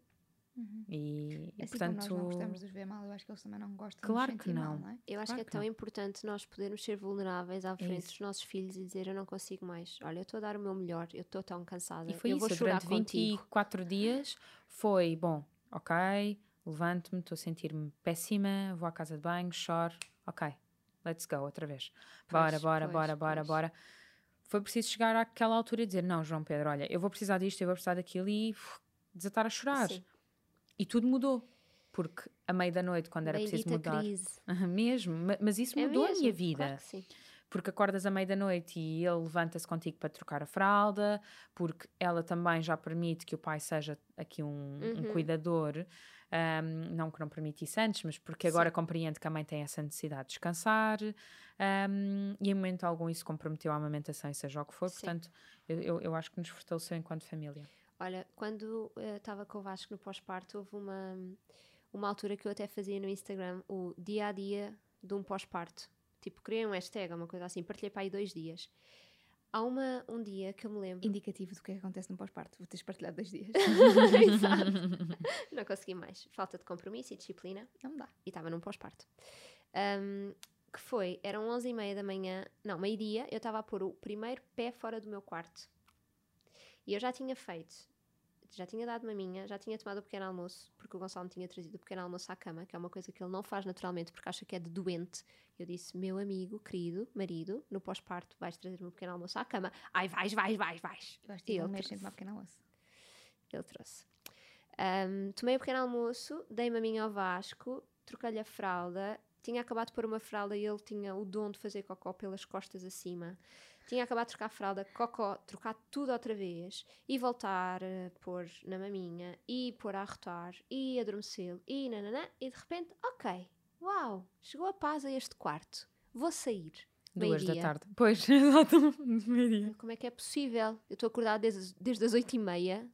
E, e, Assim portanto, como nós não gostamos de os ver mal, eu acho que eles também não gostam Claro de nos que sentir mal, não. não é? Eu acho Claro que é que tão não. importante nós podermos ser vulneráveis à frente isso. dos nossos filhos e dizer eu não consigo mais. Olha, eu estou a dar o meu melhor, eu estou tão cansada. E foi eu isso, vou chorar durante contigo. 24 dias foi, bom, ok, levanto-me, estou a sentir-me péssima, vou à casa de banho, choro, ok, let's go, outra vez. Bora, Pois, bora, pois, bora, bora, pois. bora. Foi preciso chegar àquela altura e dizer, não, João Pedro, olha, eu vou precisar disto, eu vou precisar daquilo e uf, desatar a chorar. Sim. E tudo mudou. Porque a meio da noite, quando era preciso mudar... crise. Mesmo, ma- mas isso É mudou a mesmo, minha vida Claro que sim. porque acordas à meia da noite e ele levanta-se contigo para trocar a fralda, porque ela também já permite que o pai seja aqui um, um Uhum. cuidador, ahm, não que não permitisse antes, mas porque agora compreende que a mãe tem essa necessidade de descansar, ahm, e em momento algum isso comprometeu a amamentação, e seja o que for, Sim. portanto, eu, eu acho que nos fortaleceu enquanto família. Olha, quando eh, estava com o Vasco no pós-parto, houve uma, uma altura que eu até fazia no Instagram o dia a dia de um pós-parto. Tipo, criei um hashtag, uma coisa assim, partilhei para aí dois dias. Há uma, um dia que eu me lembro. Indicativo do que é que acontece no pós-parto. Vou teres partilhado dois dias. Exato. (laughs) (laughs) Não consegui mais. Falta de compromisso e disciplina. Não dá. e estava num pós-parto. Um, que foi, eram 11 e meia da manhã, não, meio-dia, eu estava a pôr o primeiro pé fora do meu quarto. E eu já tinha feito, já tinha dado maminha, já tinha tomado o pequeno almoço, porque o Gonçalo me tinha trazido o pequeno almoço à cama, que é uma coisa que ele não faz naturalmente, porque acha que é de doente. Eu disse, meu amigo, querido, marido, no pós-parto vais trazer-me o pequeno almoço à cama. Ai, vais, vais, vais, vais. Eu acho que tive ele mês sem trouxe. tomar pequeno almoço. Ele trouxe. Um, tomei o pequeno almoço, dei-me a minha ao Vasco, troquei-lhe a fralda. Tinha acabado de pôr uma fralda e ele tinha o dom de fazer cocó pelas costas acima. Tinha acabado de trocar a fralda, cocó, trocar tudo outra vez e voltar a pôr na maminha e pôr a arrotar e adormecê-lo e nananã. E de repente, ok, uau, chegou a paz a este quarto. Vou sair. Duas da tarde. Pois, (laughs) exato, meio-dia. Como é que é possível? Eu estou acordada desde, desde as oito e meia.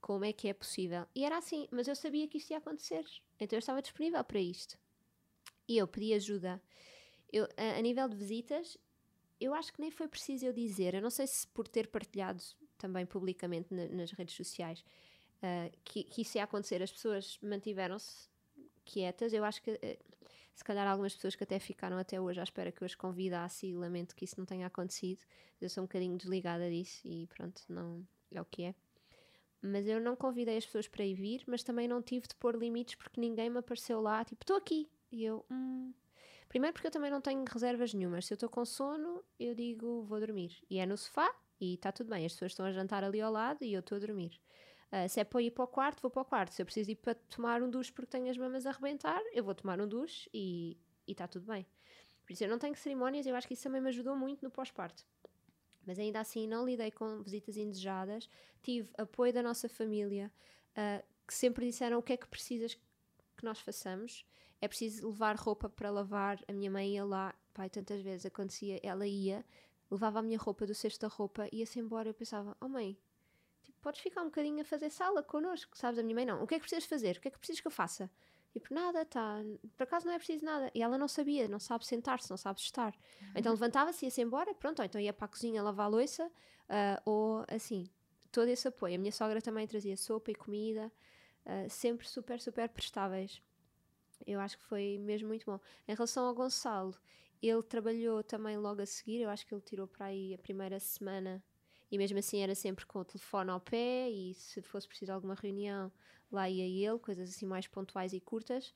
Como é que é possível? E era assim, mas eu sabia que isto ia acontecer. Então eu estava disponível para isto. E eu pedi ajuda. Eu, a, a nível de visitas, eu acho que nem foi preciso eu dizer. Eu não sei se por ter partilhado também publicamente na- nas redes sociais ah, que, que isso ia acontecer. As pessoas mantiveram-se quietas. Eu acho que eh, se calhar algumas pessoas que até ficaram até hoje à espera que eu as convidasse e lamento que isso não tenha acontecido. Eu sou um bocadinho desligada disso e pronto, não é o que é. Mas eu não convidei as pessoas para ir vir, mas também não tive de pôr limites porque ninguém me apareceu lá, tipo, estou aqui. E eu, hum. Primeiro porque eu também não tenho reservas nenhumas. Se eu estou com sono, eu digo, vou dormir. E é no sofá e está tudo bem. As pessoas estão a jantar ali ao lado e eu estou a dormir. Ah, se é para ir para o quarto, vou para o quarto. Se eu preciso ir para tomar um duche porque tenho as mamas a arrebentar, eu vou tomar um duche e está tudo bem. Por isso eu não tenho cerimónias, eu acho que isso também me ajudou muito no pós-parto. Mas ainda assim não lidei com visitas indesejadas. Tive apoio da nossa família, ah, que sempre disseram o que é que precisas que nós façamos. É preciso levar roupa para lavar. A minha mãe ia lá, pai, tantas vezes acontecia, ela ia, levava a minha roupa do cesto da roupa, ia-se embora. Eu pensava, oh mãe, tipo, podes ficar um bocadinho a fazer sala connosco, sabes? A minha mãe não. O que é que precisas fazer? O que é que precisas que eu faça? Tipo, nada, tá. Por acaso não é preciso nada. E ela não sabia, não sabe sentar-se, não sabe estar. Então levantava-se, ia-se embora, pronto, ou então ia para a cozinha lavar a louça, ah, ou assim, todo esse apoio. A minha sogra também trazia sopa e comida, ah, sempre super, super prestáveis. Eu acho que foi mesmo muito bom. Em relação ao Gonçalo, ele trabalhou também logo a seguir, eu acho que ele tirou para aí a primeira semana e mesmo assim era sempre com o telefone ao pé e se fosse preciso alguma reunião, lá ia ele, coisas assim mais pontuais e curtas.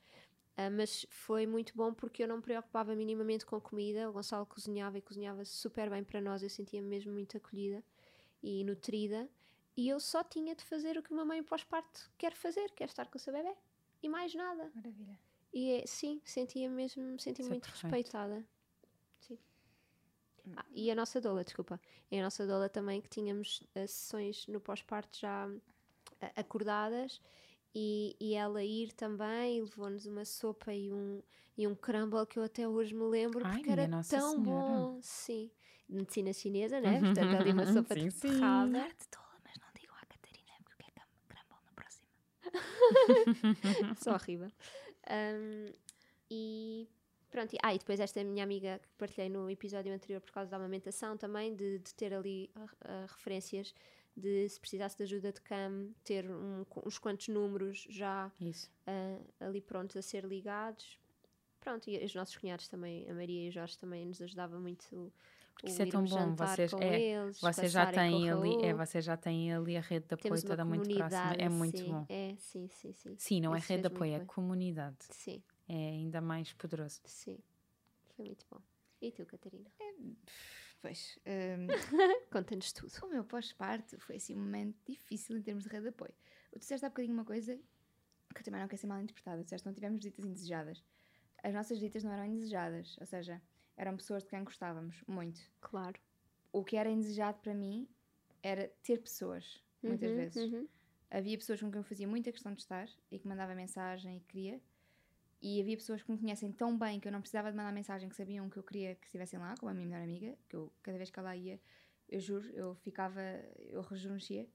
Ah, mas foi muito bom porque eu não me preocupava minimamente com comida. O Gonçalo cozinhava e cozinhava super bem para nós. Eu sentia-me mesmo muito acolhida e nutrida. e eu só tinha de fazer o que uma mãe pós-parto quer fazer, quer estar com o seu bebê. E mais nada. Maravilha. E é, sim, sentia mesmo, senti Isso é muito perfeito. respeitada. Sim. Ah, e a nossa doula, desculpa. E a nossa doula também que tínhamos eh, sessões no pós-parto já eh, acordadas e, e ela ir também e levou-nos uma sopa e um, e um crumble que eu até hoje me lembro Ai, porque era Nossa tão Senhora. bom. Sim. Medicina chinesa, né? (laughs) Portanto, ali uma sopa Sim, de ferrada. Arte tola, mas não digam à Catarina porque é crumble na próxima. (laughs) Só horrível. Um, e pronto, e, ah, e depois esta minha amiga que partilhei no episódio anterior por causa da amamentação também, de, de ter ali ah, referências de se precisasse de ajuda de CAM, ter um- uns quantos números já Isso. ah, ali prontos a ser ligados. Pronto, e os nossos cunhados também, a Maria e o Jorge também nos ajudava muito Porque isso é tão bom, vocês- é, eles, Vocês já têm ali, é, vocês já têm ali a rede de apoio toda muito próxima. É muito sim. bom. É, sim, sim, sim. Sim, não é Isso rede de apoio, é bem. comunidade. Sim, É ainda mais poderoso. sim. Foi muito bom. E tu, Catarina? Pois, hum, (laughs) Conta-nos tudo. o meu pós-parto foi assim um momento difícil em termos de rede de apoio. Tu disseste há bocadinho uma coisa que eu também não quer ser mal interpretada. Tu disseste que não tivemos visitas indesejadas. As nossas visitas não eram indesejadas, ou seja, eram pessoas de quem gostávamos muito. Claro. O que era indesejado para mim era ter pessoas, muitas Uhum, vezes. uhum. Havia pessoas com quem eu fazia muita questão de estar e que mandava mensagem e queria. E havia pessoas que me conhecem tão bem que eu não precisava de mandar mensagem, que sabiam que eu queria que estivessem lá, como a minha melhor amiga, que eu, cada vez que ela ia, eu juro, eu ficava, eu rejuvenescia.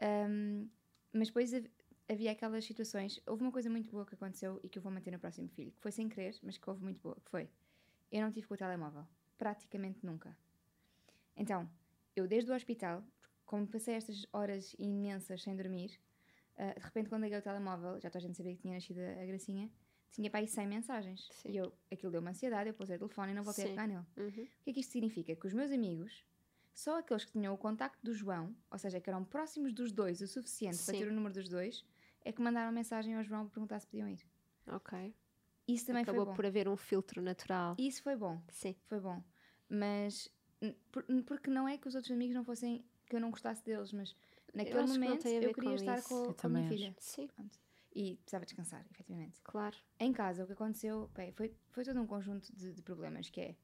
Ahm, mas depois hav- havia aquelas situações. Houve uma coisa muito boa que aconteceu e que eu vou manter no próximo filho, que foi sem querer, mas que houve muito boa, que foi eu não tive com o telemóvel, praticamente nunca. Então, eu desde o hospital, como passei estas horas imensas sem dormir, ah, de repente quando liguei o telemóvel, já toda a gente sabia que tinha nascido a Gracinha, tinha para aí 100 mensagens. Sim. E eu, aquilo deu-me ansiedade, eu pusei o telefone e não voltei Sim. a pegar nele. Uhum. O que é que isto significa? Que os meus amigos, só aqueles que tinham o contacto do João, ou seja, que eram próximos dos dois o suficiente para Sim. ter o número dos dois, é que mandaram mensagem ao João para perguntar se podiam ir. Ok. Isso também Acabou foi bom. por haver um filtro natural. Isso foi bom, Sim. foi bom. Mas, porque não é que os outros amigos não fossem, que eu não gostasse deles, mas naquele que não momento a eu queria com estar isso. com, Eu com a minha acho. filha. Sim, Pronto. E precisava descansar, efetivamente. claro. Em casa, o que aconteceu bem, foi, foi todo um conjunto de, de problemas, que é,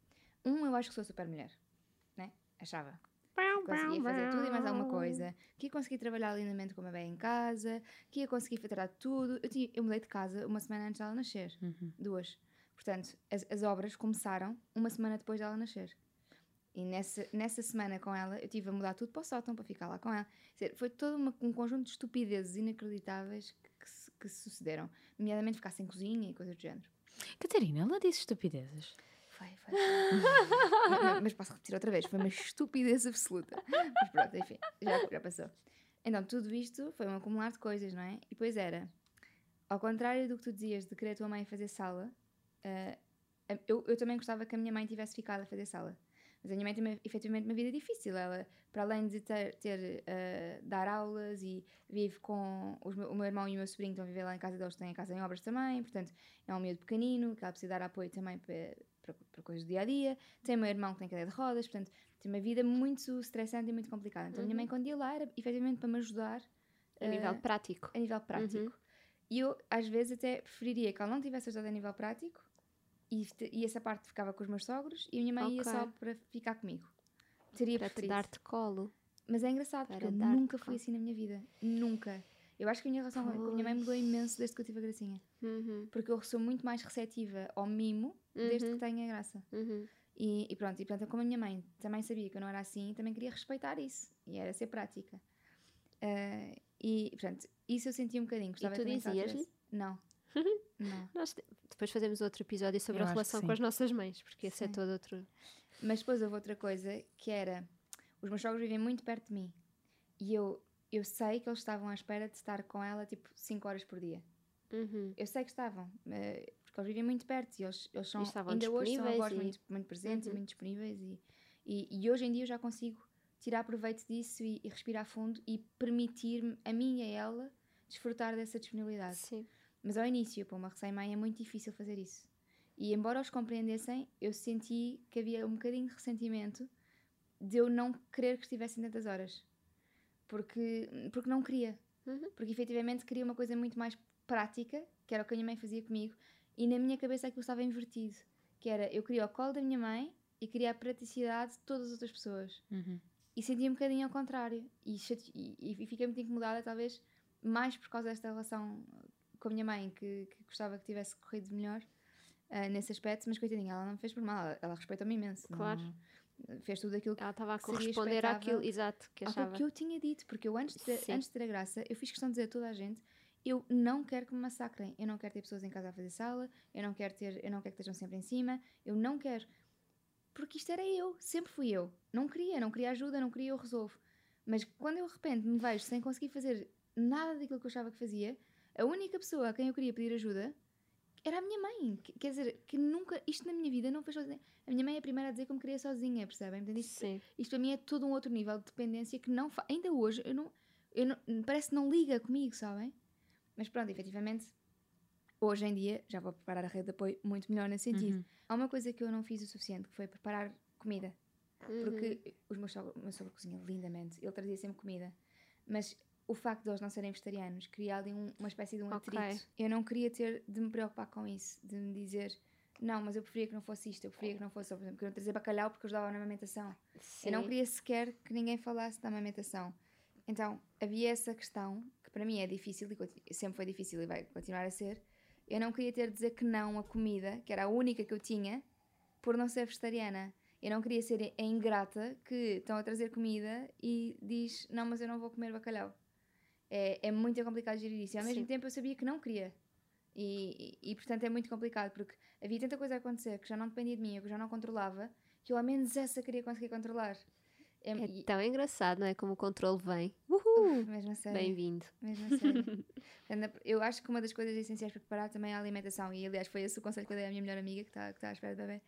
um, eu acho que sou super mulher, né? Achava. Que conseguia fazer tudo e mais alguma coisa, que ia conseguir trabalhar lindamente com a bebé em casa, que ia conseguir tratar tudo. Eu, tinha- eu mudei de casa uma semana antes dela nascer, Uhum. duas. Portanto, as, as obras começaram uma semana depois dela nascer. E nessa, nessa semana com ela, eu tive a mudar tudo para o sótão para ficar lá com ela. Dizer, foi todo uma- um conjunto de estupidezes inacreditáveis que, que, que sucederam. Nomeadamente ficar sem cozinha e coisas do género. Catarina, ela disse estupidezes. Foi, foi. mas, (laughs) mas- posso repetir outra vez, foi uma estupidez absoluta. Mas pronto, enfim, já, já passou. Então, tudo isto foi um acumular de coisas, não é? E depois era, ao contrário do que tu dizias de querer a tua mãe fazer sala, ah, eu, eu também gostava que a minha mãe tivesse ficado a fazer sala. Mas a minha mãe tem efetivamente uma vida difícil. Ela, para além de ter, ter, ah, dar aulas e vive com os o meu irmão e o meu sobrinho, estão a viver lá em casa deles, têm a casa em obras também. Portanto, é um miúdo pequenino que ela precisa dar apoio também para, para, para coisas do dia a dia. Tem o meu irmão que tem cadeira de rodas, portanto, tem uma vida muito estressante e muito complicada. Então, a minha mãe, quando ia lá, era efetivamente para me ajudar A nível ah, prático. a nível prático. E eu, às vezes, até preferiria que ela não tivesse ajudado a nível prático e, te- e essa parte ficava com os meus sogros e a minha mãe ia Ok. só para ficar comigo. Teria Para te preferido. dar-te colo. Mas é engraçado, porque Para eu dar-te nunca fui colo. assim na minha vida. Nunca. Eu acho que a minha relação com a minha mãe mudou imenso desde que eu tive a gracinha. Uhum, Porque eu sou muito mais receptiva ao mimo desde Uhum. que tenho a graça. uhum. E, e pronto, e portanto, como a minha mãe também sabia que eu não era assim, também queria respeitar isso. E era ser prática. Ah, e, portanto, isso eu sentia um bocadinho. Gostava tu que ela dizias-lhe? Não. (laughs) não. Nós depois fazemos outro episódio sobre Eu a relação com sim. as nossas mães, porque esse é Sim. todo outro. Mas depois houve outra coisa que era: os meus sogros vivem muito perto de mim. E eu, eu sei que eles estavam à espera de estar com ela tipo 5 horas por dia. Uhum. Eu sei que estavam, eh, porque eles vivem muito perto e eles, eles são, estavam ainda hoje são avós e- muito, muito presentes Uhum. e muito disponíveis. E, e, e hoje em dia eu já consigo tirar proveito disso e, e respirar fundo e permitir-me, a mim e a ela, desfrutar dessa disponibilidade. Sim. Mas ao início, para uma recém-mãe, é muito difícil fazer isso. E embora os compreendessem, eu senti que havia um bocadinho de ressentimento de eu não querer que estivessem tantas horas. Porque, porque não queria. Uhum. Porque efetivamente queria uma coisa muito mais prática, que era o que a minha mãe fazia comigo, e na minha cabeça aquilo estava invertido. Que era, eu queria o colo da minha mãe e queria a praticidade de todas as outras pessoas. Uhum. E sentia um bocadinho ao contrário. E, e, e fiquei muito incomodada, talvez, mais por causa desta relação com a minha mãe, que, que gostava que tivesse corrido melhor ah, nesse aspecto, mas coitadinha, ela não me fez por mal, ela, ela respeitou-me imenso. Claro. Não- fez tudo aquilo que Ela estava a corresponder àquilo, exato, que achava. que eu tinha dito, porque eu antes de, Sim. antes de ter a graça, eu fiz questão de dizer a toda a gente: eu não quero que me massacrem, eu não quero ter pessoas em casa a fazer sala, eu não quero ter, eu não quero que estejam sempre em cima, eu não quero. Porque isto era eu, sempre fui eu. Não queria, não queria ajuda, não queria, eu resolvo. Mas quando eu de repente me vejo sem conseguir fazer nada daquilo que eu achava que fazia, a única pessoa a quem eu queria pedir ajuda era a minha mãe. Que- Quer dizer, que nunca, isto na minha vida não fez sozinha. A minha mãe é a primeira a dizer que eu me queria sozinha, percebem? Portanto, isto, Sim. isto para mim é todo um outro nível de dependência que não fa... ainda hoje eu não, eu não parece que não liga comigo, sabem? Mas pronto, efetivamente, hoje em dia já vou preparar a rede de apoio muito melhor nesse sentido. Uhum. Há uma coisa que eu não fiz o suficiente, que foi preparar comida. Uhum. Porque os meus sogro, o meu sogro cozinha lindamente, ele trazia sempre comida. Mas o facto de eles não serem vegetarianos cria ali um- uma espécie de um Ok. atrito. Eu não queria ter de me preocupar com isso, de me dizer, não, mas eu preferia que não fosse isto, eu preferia que não fosse, por exemplo, queriam trazer bacalhau porque ajudava na amamentação. Eu não Sim. queria sequer que ninguém falasse da amamentação. Então, havia essa questão, que para mim é difícil, e sempre foi difícil e vai continuar a ser. Eu não queria ter de dizer que não à comida, que era a única que eu tinha, por não ser vegetariana. Eu não queria ser a ingrata que estão a trazer comida e diz, não, mas eu não vou comer bacalhau. É, é muito complicado gerir isso. E ao mesmo Sim. tempo eu sabia que não queria. E, e, e, portanto é muito complicado, porque havia tanta coisa a acontecer que já não dependia de mim, eu que já não controlava, que eu ao menos essa queria conseguir controlar. É, É tão engraçado, não é? Como o controle vem. Uf, mesmo a sério. Bem-vindo. Mesmo a sério. (laughs) Eu acho que uma das coisas essenciais para preparar também é a alimentação. E aliás, foi esse o conselho que eu dei à minha melhor amiga que está que tá à espera de bebê.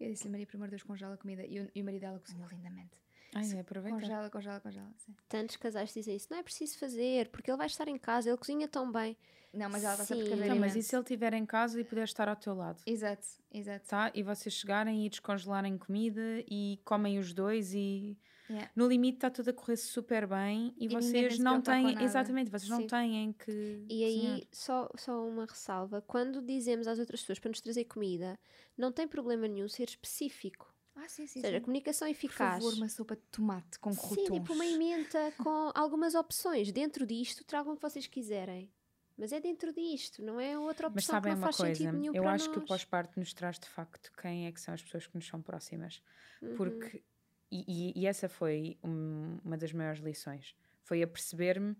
Eu disse-lhe, Maria, por amor de Deus, congela a comida. E, o- e o marido dela cozinha lindamente. Ai, aproveita. Congela, congela, congela. sim. Tantos casais dizem isso. Não é preciso fazer, porque ele vai estar em casa, ele cozinha tão bem. Não, mas ela está sempre a Então, mas e se ele estiver em casa e puder estar ao teu lado? Exato, exato. Tá? E vocês chegarem e descongelarem comida e comem os dois e Yeah. no limite está tudo a correr super bem e, E vocês não têm, exatamente, vocês não Sim. têm que E aí, só, só uma ressalva: quando dizemos às outras pessoas para nos trazer comida, não tem problema nenhum ser específico. Ah, sim, sim. Ou seja, sim. comunicação Por eficaz. favor, uma sopa de tomate com Sim, croutons. tipo uma emenda com (laughs) algumas opções. Dentro disto, tragam o que vocês quiserem. Mas é dentro disto, não é outra opção Mas que sabem não uma faz coisa, sentido nenhum eu para acho que o nós. pós-parto nos traz de facto quem é que são as pessoas que nos são próximas. Uhum. Porque, e, e- e essa foi um- uma das maiores lições, foi a perceber-me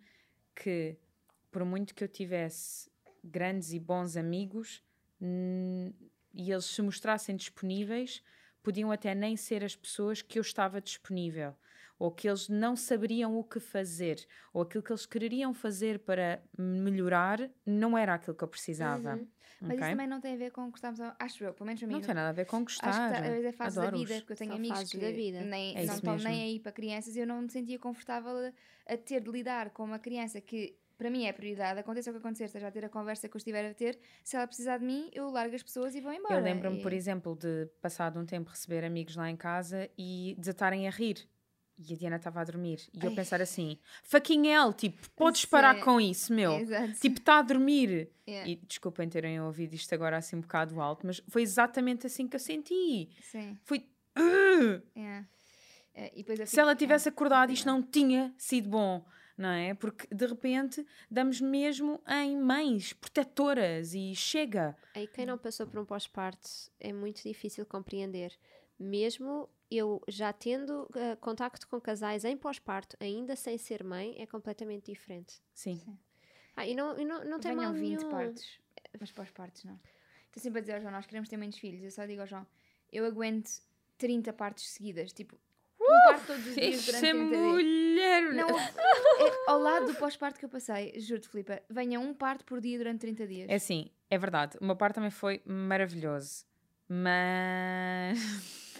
que por muito que eu tivesse grandes e bons amigos e eles se mostrassem disponíveis, podiam até nem ser as pessoas que eu estava disponível, ou que eles não saberiam o que fazer, ou aquilo que eles quereriam fazer para melhorar não era aquilo que eu precisava. Uhum. Mas isso também não tem a ver com gostarmos, acho eu, pelo menos para mim. Não tem nada a ver com gostar. Acho que tá- às vezes é fase da vida, porque eu tenho São amigos que da vida. nem, É não estão nem aí para crianças e eu não me sentia confortável a, a ter de lidar com uma criança que para mim é prioridade, aconteça o que acontecer, esteja a ter a conversa que eu estiver a ter, se ela precisar de mim, eu largo as pessoas e vou embora. Eu lembro-me, por E- exemplo, de passado um tempo receber amigos lá em casa e desatarem a rir. E a Diana estava a dormir. E eu Ai. pensar assim: fucking hell, tipo, podes parar Sim. com isso, meu. Exato. Tipo, está a dormir. Yeah. E desculpem terem ouvido isto agora assim um bocado alto, mas foi exatamente assim que eu senti. Sim, Foi. Yeah. Eu Se fico- ela tivesse é, acordado, isto complicado. não tinha sido bom, não é? Porque de repente damos mesmo em mães protetoras e chega. Aí quem não passou por um pós-parto é muito difícil compreender. Mesmo eu já tendo eh, contacto com casais em pós-parto, ainda sem ser mãe, é completamente diferente. Sim. Ah, e não, e não, não tem Venham mal 20 nenhum. partos, mas para os partos não. Estou sempre a dizer ao João, nós queremos ter muitos filhos. Eu só digo ao João, eu aguento 30 partos seguidas, tipo, um parto todos os dias durante Esta 30 dias. mulher! Não, (laughs) é ao lado do pós-parto que eu passei, juro-te, Filipa, venha um parto por dia durante 30 dias. É assim, é verdade. O meu parto também foi maravilhoso. Mas.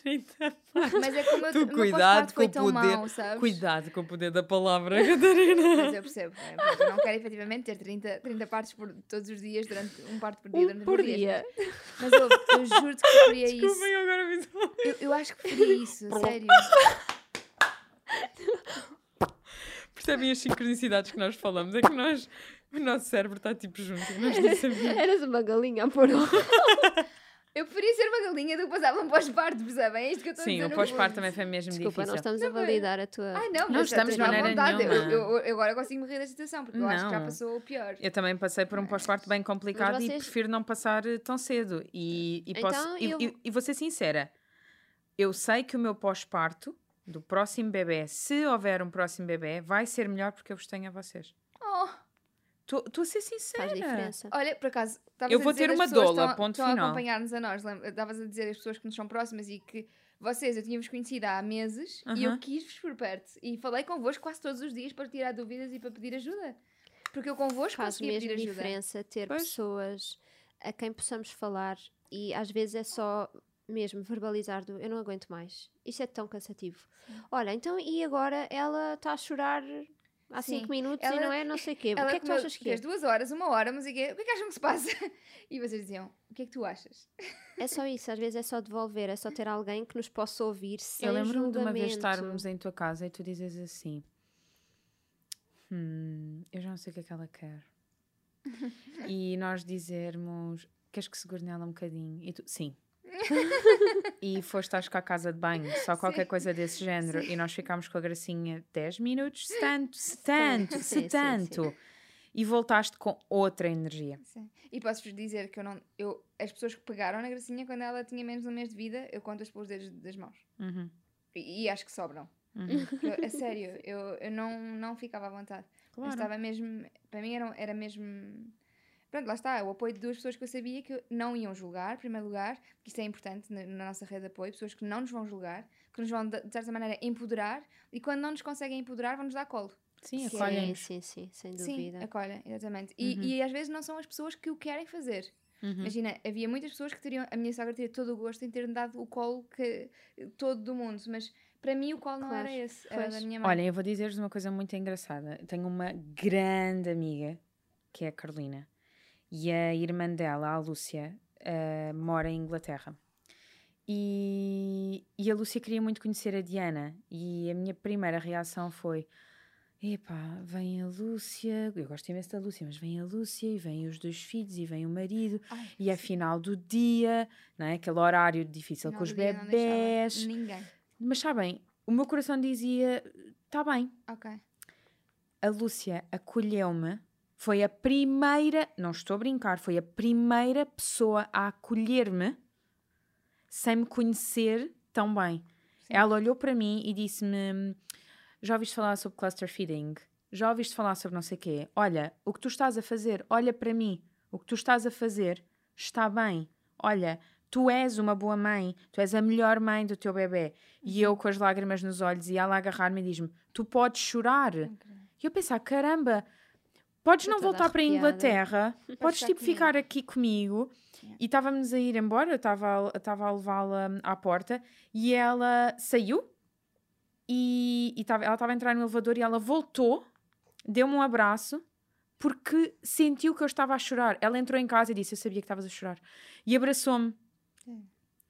30 Mas é como eu, Tu cuidado com o tão poder- sabes? Cuidado com o poder da palavra, (laughs) Catarina. Mas eu percebo. é, eu não quero efetivamente ter 30, 30 partos por, todos os dias, durante um parto por dia, Um durante por 30 dias. dia. Mas eu, eu juro-te que preferia (laughs) isso. Desculpem, eu agora me Eu, eu acho que preferia isso, a sério. (laughs) percebem as sincronicidades que nós falamos. É que nós, o nosso cérebro está tipo junto. Nós. Eras uma galinha a pôr ovo. Eu preferia ser uma galinha do que passar por um pós-parto, percebem? É isto que eu estou a Sim, dizer. o no pós-parto também foi mesmo Desculpa, difícil. nós estamos a Não, mas- validar a tua. Ai não, Não mas estamos de maneira vontade. Eu, nenhuma. eu- eu agora consigo me rir da situação, porque eu acho que já Não. passou o pior. Eu também passei por um pós-parto bem complicado e vocês- prefiro não passar eh, tão cedo. E, e, Então, posso, e, eu- e- e vou ser sincera, eu sei que o meu pós-parto do próximo bebê, se houver um próximo bebê, vai ser melhor porque eu vos tenho a vocês. Oh, Estou a ser sincera. Faz diferença. olha, por acaso, estavas Eu a vou dizer ter uma estão- ponto estão a final. acompanhar-nos a nós. Estavas a dizer as pessoas que nos são próximas e que vocês, eu tinha-vos conhecido há meses e eu quis-vos por perto. E falei convosco quase todos os dias para tirar dúvidas e para pedir ajuda. Porque eu convosco Faz conseguia mesmo pedir ajuda. diferença ter Pois. pessoas a quem possamos falar e às vezes é só mesmo verbalizar do eu não aguento mais. Isto é tão cansativo. Olha, então e agora ela está a chorar há Sim. 5 minutos Ela- e não é não sei o quê. O Ela que é que tu achas que é? fez duas horas, uma hora, mas o que é que acham que se passa? (laughs) E vocês diziam, o que é que tu achas? É só (laughs) isso, às vezes é só devolver, é só ter alguém que nos possa ouvir sem Eu lembro-me de uma vez estarmos em tua casa e tu dizes assim: Hum, eu já não sei o que é que ela quer. (laughs) e nós dizermos: Queres que segure nela um bocadinho? E tu, sim. (laughs) e foste acho que à casa de banho, só qualquer Sim. coisa desse género, e nós ficámos com a gracinha 10 minutos, se tanto, se tanto, Sim, se sim, sim. tanto. E voltaste com outra energia. Sim. E posso-vos dizer que eu não. Eu, as pessoas que pegaram na Gracinha quando ela tinha menos de um mês de vida, eu conto-as pelos dedos das mãos. Uhum, E, e acho que sobram. uhum. Eu- a (laughs) sério, eu, eu não, não ficava à vontade. Eu Claro. estava mesmo. Para mim era, era mesmo. Pronto, lá está, o apoio de duas pessoas que eu sabia que não iam julgar, em primeiro lugar, que isto é importante na, na nossa rede de apoio, pessoas que não nos vão julgar, que nos vão, de, de certa maneira, empoderar, e quando não nos conseguem empoderar, vão-nos dar colo. Sim, Sim, acolhem-nos. sim, sim, sem Sim, dúvida. acolhem, exatamente. E, Uhum. e às vezes não são as pessoas que o querem fazer. Uhum. Imagina, havia muitas pessoas que teriam, a minha sogra teria todo o gosto em ter-me dado o colo que, todo do mundo, mas para mim o colo não Claro, era esse, era pois. da minha mãe. Olha, eu vou dizer-vos uma coisa muito engraçada. Tenho uma grande amiga, que é a Carolina, e a irmã dela, a Lúcia, eh, mora em Inglaterra. E, e a Lúcia queria muito conhecer a Diana, e a minha primeira reação foi: Epá, vem a Lúcia, eu gosto imenso da Lúcia, mas vem a Lúcia, e vem os dois filhos, e vem o marido, Ai, e é final do dia, não é? aquele horário difícil final com os bebés. Ninguém. Mas sabem, o meu coração dizia: Está bem, Ok. a Lúcia acolheu-me. Foi a primeira, não estou a brincar, foi a primeira pessoa a acolher-me sem me conhecer tão bem. Ela olhou para mim e disse-me: Já ouviste falar sobre cluster feeding? Já ouviste falar sobre não sei o quê? Olha, o que tu estás a fazer, olha para mim. O que tu estás a fazer está bem. Olha, tu és uma boa mãe, tu és a melhor mãe do teu bebê. E eu com as lágrimas nos olhos e ela a agarrar-me e diz-me: Tu podes chorar. E eu pensar: caramba, podes não voltar para a. Inglaterra, podes ficar tipo comigo." ficar aqui comigo. Yeah. E estávamos a ir embora, eu estava a- levá-la à porta e ela saiu e, e tava- ela estava a entrar no elevador e ela voltou, deu-me um abraço porque sentiu que eu estava a chorar. Ela entrou em casa e disse: Eu sabia que estavas a chorar. E abraçou-me.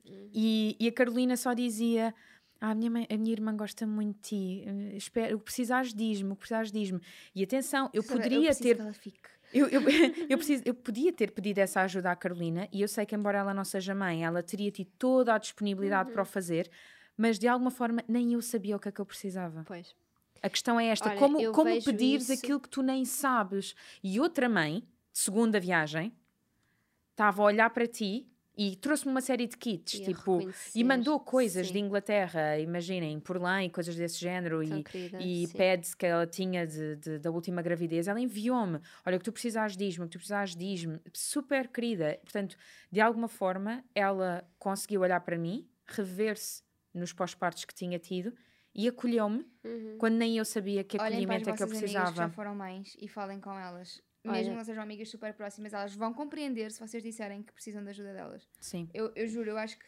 E, e a Carolina só dizia: ah, a, minha mãe- a minha irmã gosta muito de ti. eh, Espero, o que precisares diz-me, o que precisares diz-me. E atenção, eu Sabe, poderia preciso ter que ela fique. eu, eu, (laughs) eu, preciso, eu podia ter pedido essa ajuda à Carolina e eu sei que, embora ela não seja mãe, ela teria tido toda a disponibilidade para o fazer, mas de alguma forma nem eu sabia o que é que eu precisava. Pois. A questão é esta: Olha, como, eu como pedires isso- aquilo que tu nem sabes? E outra mãe, segunda viagem, estava a olhar para ti e trouxe-me uma série de kits, E tipo, e mandou coisas sim. de Inglaterra, imaginem, por lá e coisas desse género, Tão e, querida, e sim. pads que ela tinha de, de- da última gravidez, ela enviou-me. Olha, o que tu precisares, diz-me, o que tu precisares, diz-me. Super querida. Portanto, de alguma forma, ela conseguiu olhar para mim, rever-se nos pós-partos que tinha tido e acolheu-me Uhum. quando nem eu sabia que Olhem para as acolhimento é que eu vossas amigas que já precisava. foram mães e falem com elas. Olha- Mesmo que não sejam amigas super próximas, elas vão compreender se vocês disserem que precisam de ajuda delas. Sim. Eu, eu juro, eu acho que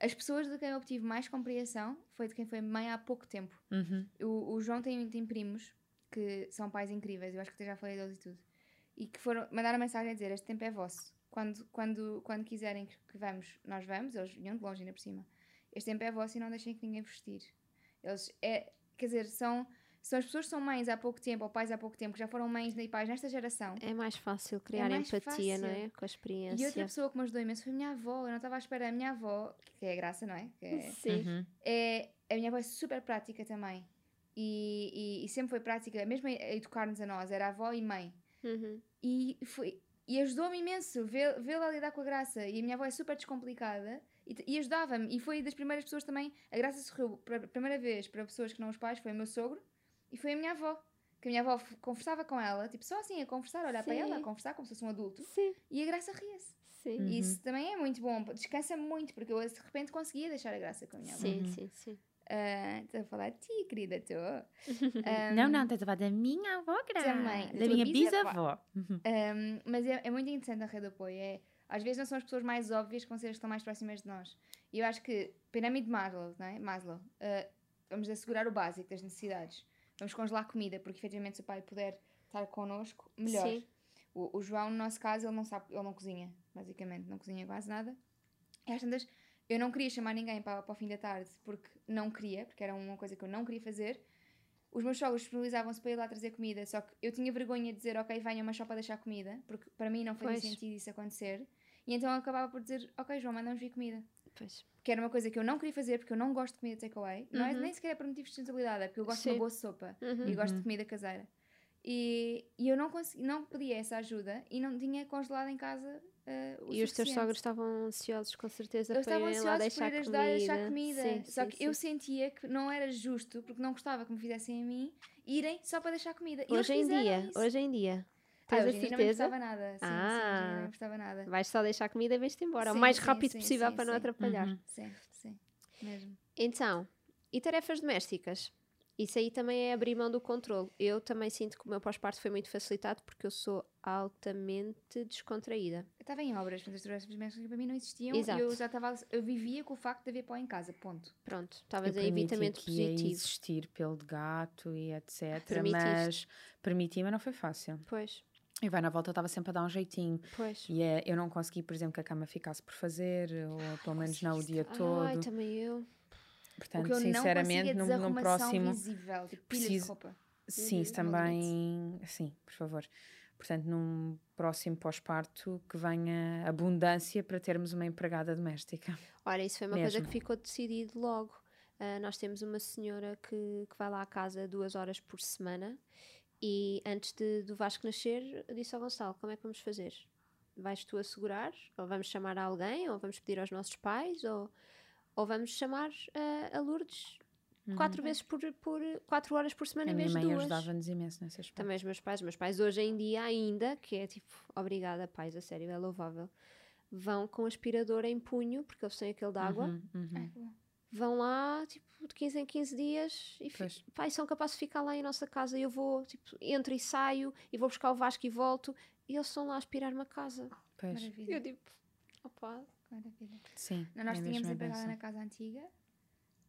as pessoas de quem eu obtive mais compreensão foi de quem foi mãe há pouco tempo. Uhum. O, o João tem, tem primos que são pais incríveis, eu acho que até já falei deles e tudo. E que foram, mandaram mensagem a dizer: Este tempo é vosso. Quando, quando, quando quiserem que, que vamos, nós vamos. Eles vinham de longe ainda por cima. Este tempo é vosso e não deixem que ninguém vos tire. Eles, é, quer dizer, são, são as pessoas que são mães há pouco tempo, ou pais há pouco tempo, que já foram mães e pais nesta geração. É mais fácil criar mais empatia, não fácil. é? Com a E experiência. outra pessoa que me ajudou imenso foi a minha avó. Eu não estava à espera. A minha avó, que é a graça, não é? Que é, Sim. Uhum. é- a minha avó é super prática também. E, e- e sempre foi prática, mesmo a educar-nos a nós, era avó e mãe. Uhum. E, foi, e ajudou-me imenso vê- vê-la lidar com a Graça. E a minha avó é super descomplicada e, e ajudava-me. E foi das primeiras pessoas também. A Graça sorriu para a primeira vez para pessoas que não os pais, foi o meu sogro e foi a minha avó. Que a minha avó conversava com ela, tipo, só assim, a conversar, a olhar para Sim. ela, a conversar como se fosse um adulto. Sim, E a Graça ria-se. sim. Uhum. Isso também é muito bom, descansa muito, porque eu de repente conseguia deixar a Graça com a minha avó. Sim, Uhum. sim, sim. Ah, Estou a falar de ti, querida, estou. (laughs) Não, não, estás a falar da minha avó, Graça. Também, da minha bisavó. bisavó. Uhum. Um, mas é, é muito interessante a rede de apoio. É, às vezes não são as pessoas mais óbvias que vão ser as que estão mais próximas de nós. E eu acho que pirâmide de Maslow, não é? Maslow uh, vamos assegurar o básico das necessidades. Vamos congelar comida, porque efetivamente se o pai puder estar connosco, melhor. Sim. O, o João, no nosso caso, ele não sabe, ele não cozinha, basicamente, não cozinha quase nada. E às tantas, eu não queria chamar ninguém para, para o fim da tarde, porque não queria, porque era uma coisa que eu não queria fazer. Os meus sogros disponibilizavam-se para ir lá trazer comida, só que eu tinha vergonha de dizer, ok, venham, mas só para deixar comida, porque para mim não fazia Pois. sentido isso acontecer. E então eu acabava por dizer, ok, João, manda-nos vir comida. Pois. Que era uma coisa que eu não queria fazer, porque eu não gosto de comida takeaway. Não é Uhum. nem sequer é por motivos de sustentabilidade, é porque eu gosto de Sim. uma boa sopa Uhum. e gosto de Uhum. comida caseira. E, e eu não, consegui, não pedia essa ajuda e não tinha congelado em casa o E os teus suficiente. sogros estavam ansiosos, com certeza, Eles para estavam lá ansiosos por deixar ir ajudar a deixar comida. comida. Sim, só sim, que eu sim. sentia que não era justo, porque não gostava que me fizessem a mim, irem só para deixar comida. E Hoje em dia, isso. hoje em dia. Ah, Tens hoje a não certeza? importava nada. Sim, sim, Ah. não me importava nada. Vais só deixar comida e vais-te embora. Sim, o mais sim, rápido sim, possível sim, para não sim. atrapalhar. Uhum. Sim, sim, mesmo. Então, e tarefas domésticas? Isso aí também é abrir mão do controle. Eu também sinto que o meu pós-parto foi muito facilitado porque eu sou altamente descontraída. Eu estava em obras, portanto as tarefas domésticas para mim não existiam Exato. e eu já estava, eu vivia com o facto de haver pó em casa, ponto. Pronto, estavas em evitamento que ia positivo. existir pelo de gato e etc. Permitiste. Mas permiti, mas não foi fácil. Pois, E vai na volta estava sempre a dar um jeitinho. pois. E é, eu não consegui, por exemplo, que a cama ficasse por fazer, ou pelo menos não o dia Ai, todo. também eu. Portanto, eu não sinceramente, consigo é num, num próximo. visível, tipo preciso- roupa. Sim, Uhum, também. Sim, por favor. Portanto, num próximo pós-parto que venha abundância para termos uma empregada doméstica. Ora, isso foi uma coisa Mesmo. que ficou decidido logo. Ah, nós temos uma senhora que, que vai lá à casa duas horas por semana e antes de, do Vasco nascer, disse ao Gonçalo: como é que vamos fazer? Vais tu assegurar? Ou vamos chamar alguém? Ou vamos pedir aos nossos pais? Ou, ou vamos chamar ah, a Lourdes quatro vezes por, por quatro horas por semana Uhum. A minha mãe ajudava-nos imenso nesse aspecto. Também os meus pais, os meus pais hoje em dia ainda, que é tipo, obrigada pais, a sério, é louvável, vão com aspirador em punho, porque eles têm aquele de água, Uhum, uhum. Vão lá, tipo, de 15 em 15 dias e Pois. e são capazes de ficar lá em nossa casa. E eu vou, tipo, entro e saio e vou buscar o Vasco e volto e eles estão lá a aspirar uma casa. Pois, Maravilha. eu tipo, opá, Maravilha. sim. Não, nós é tínhamos empregada na casa antiga,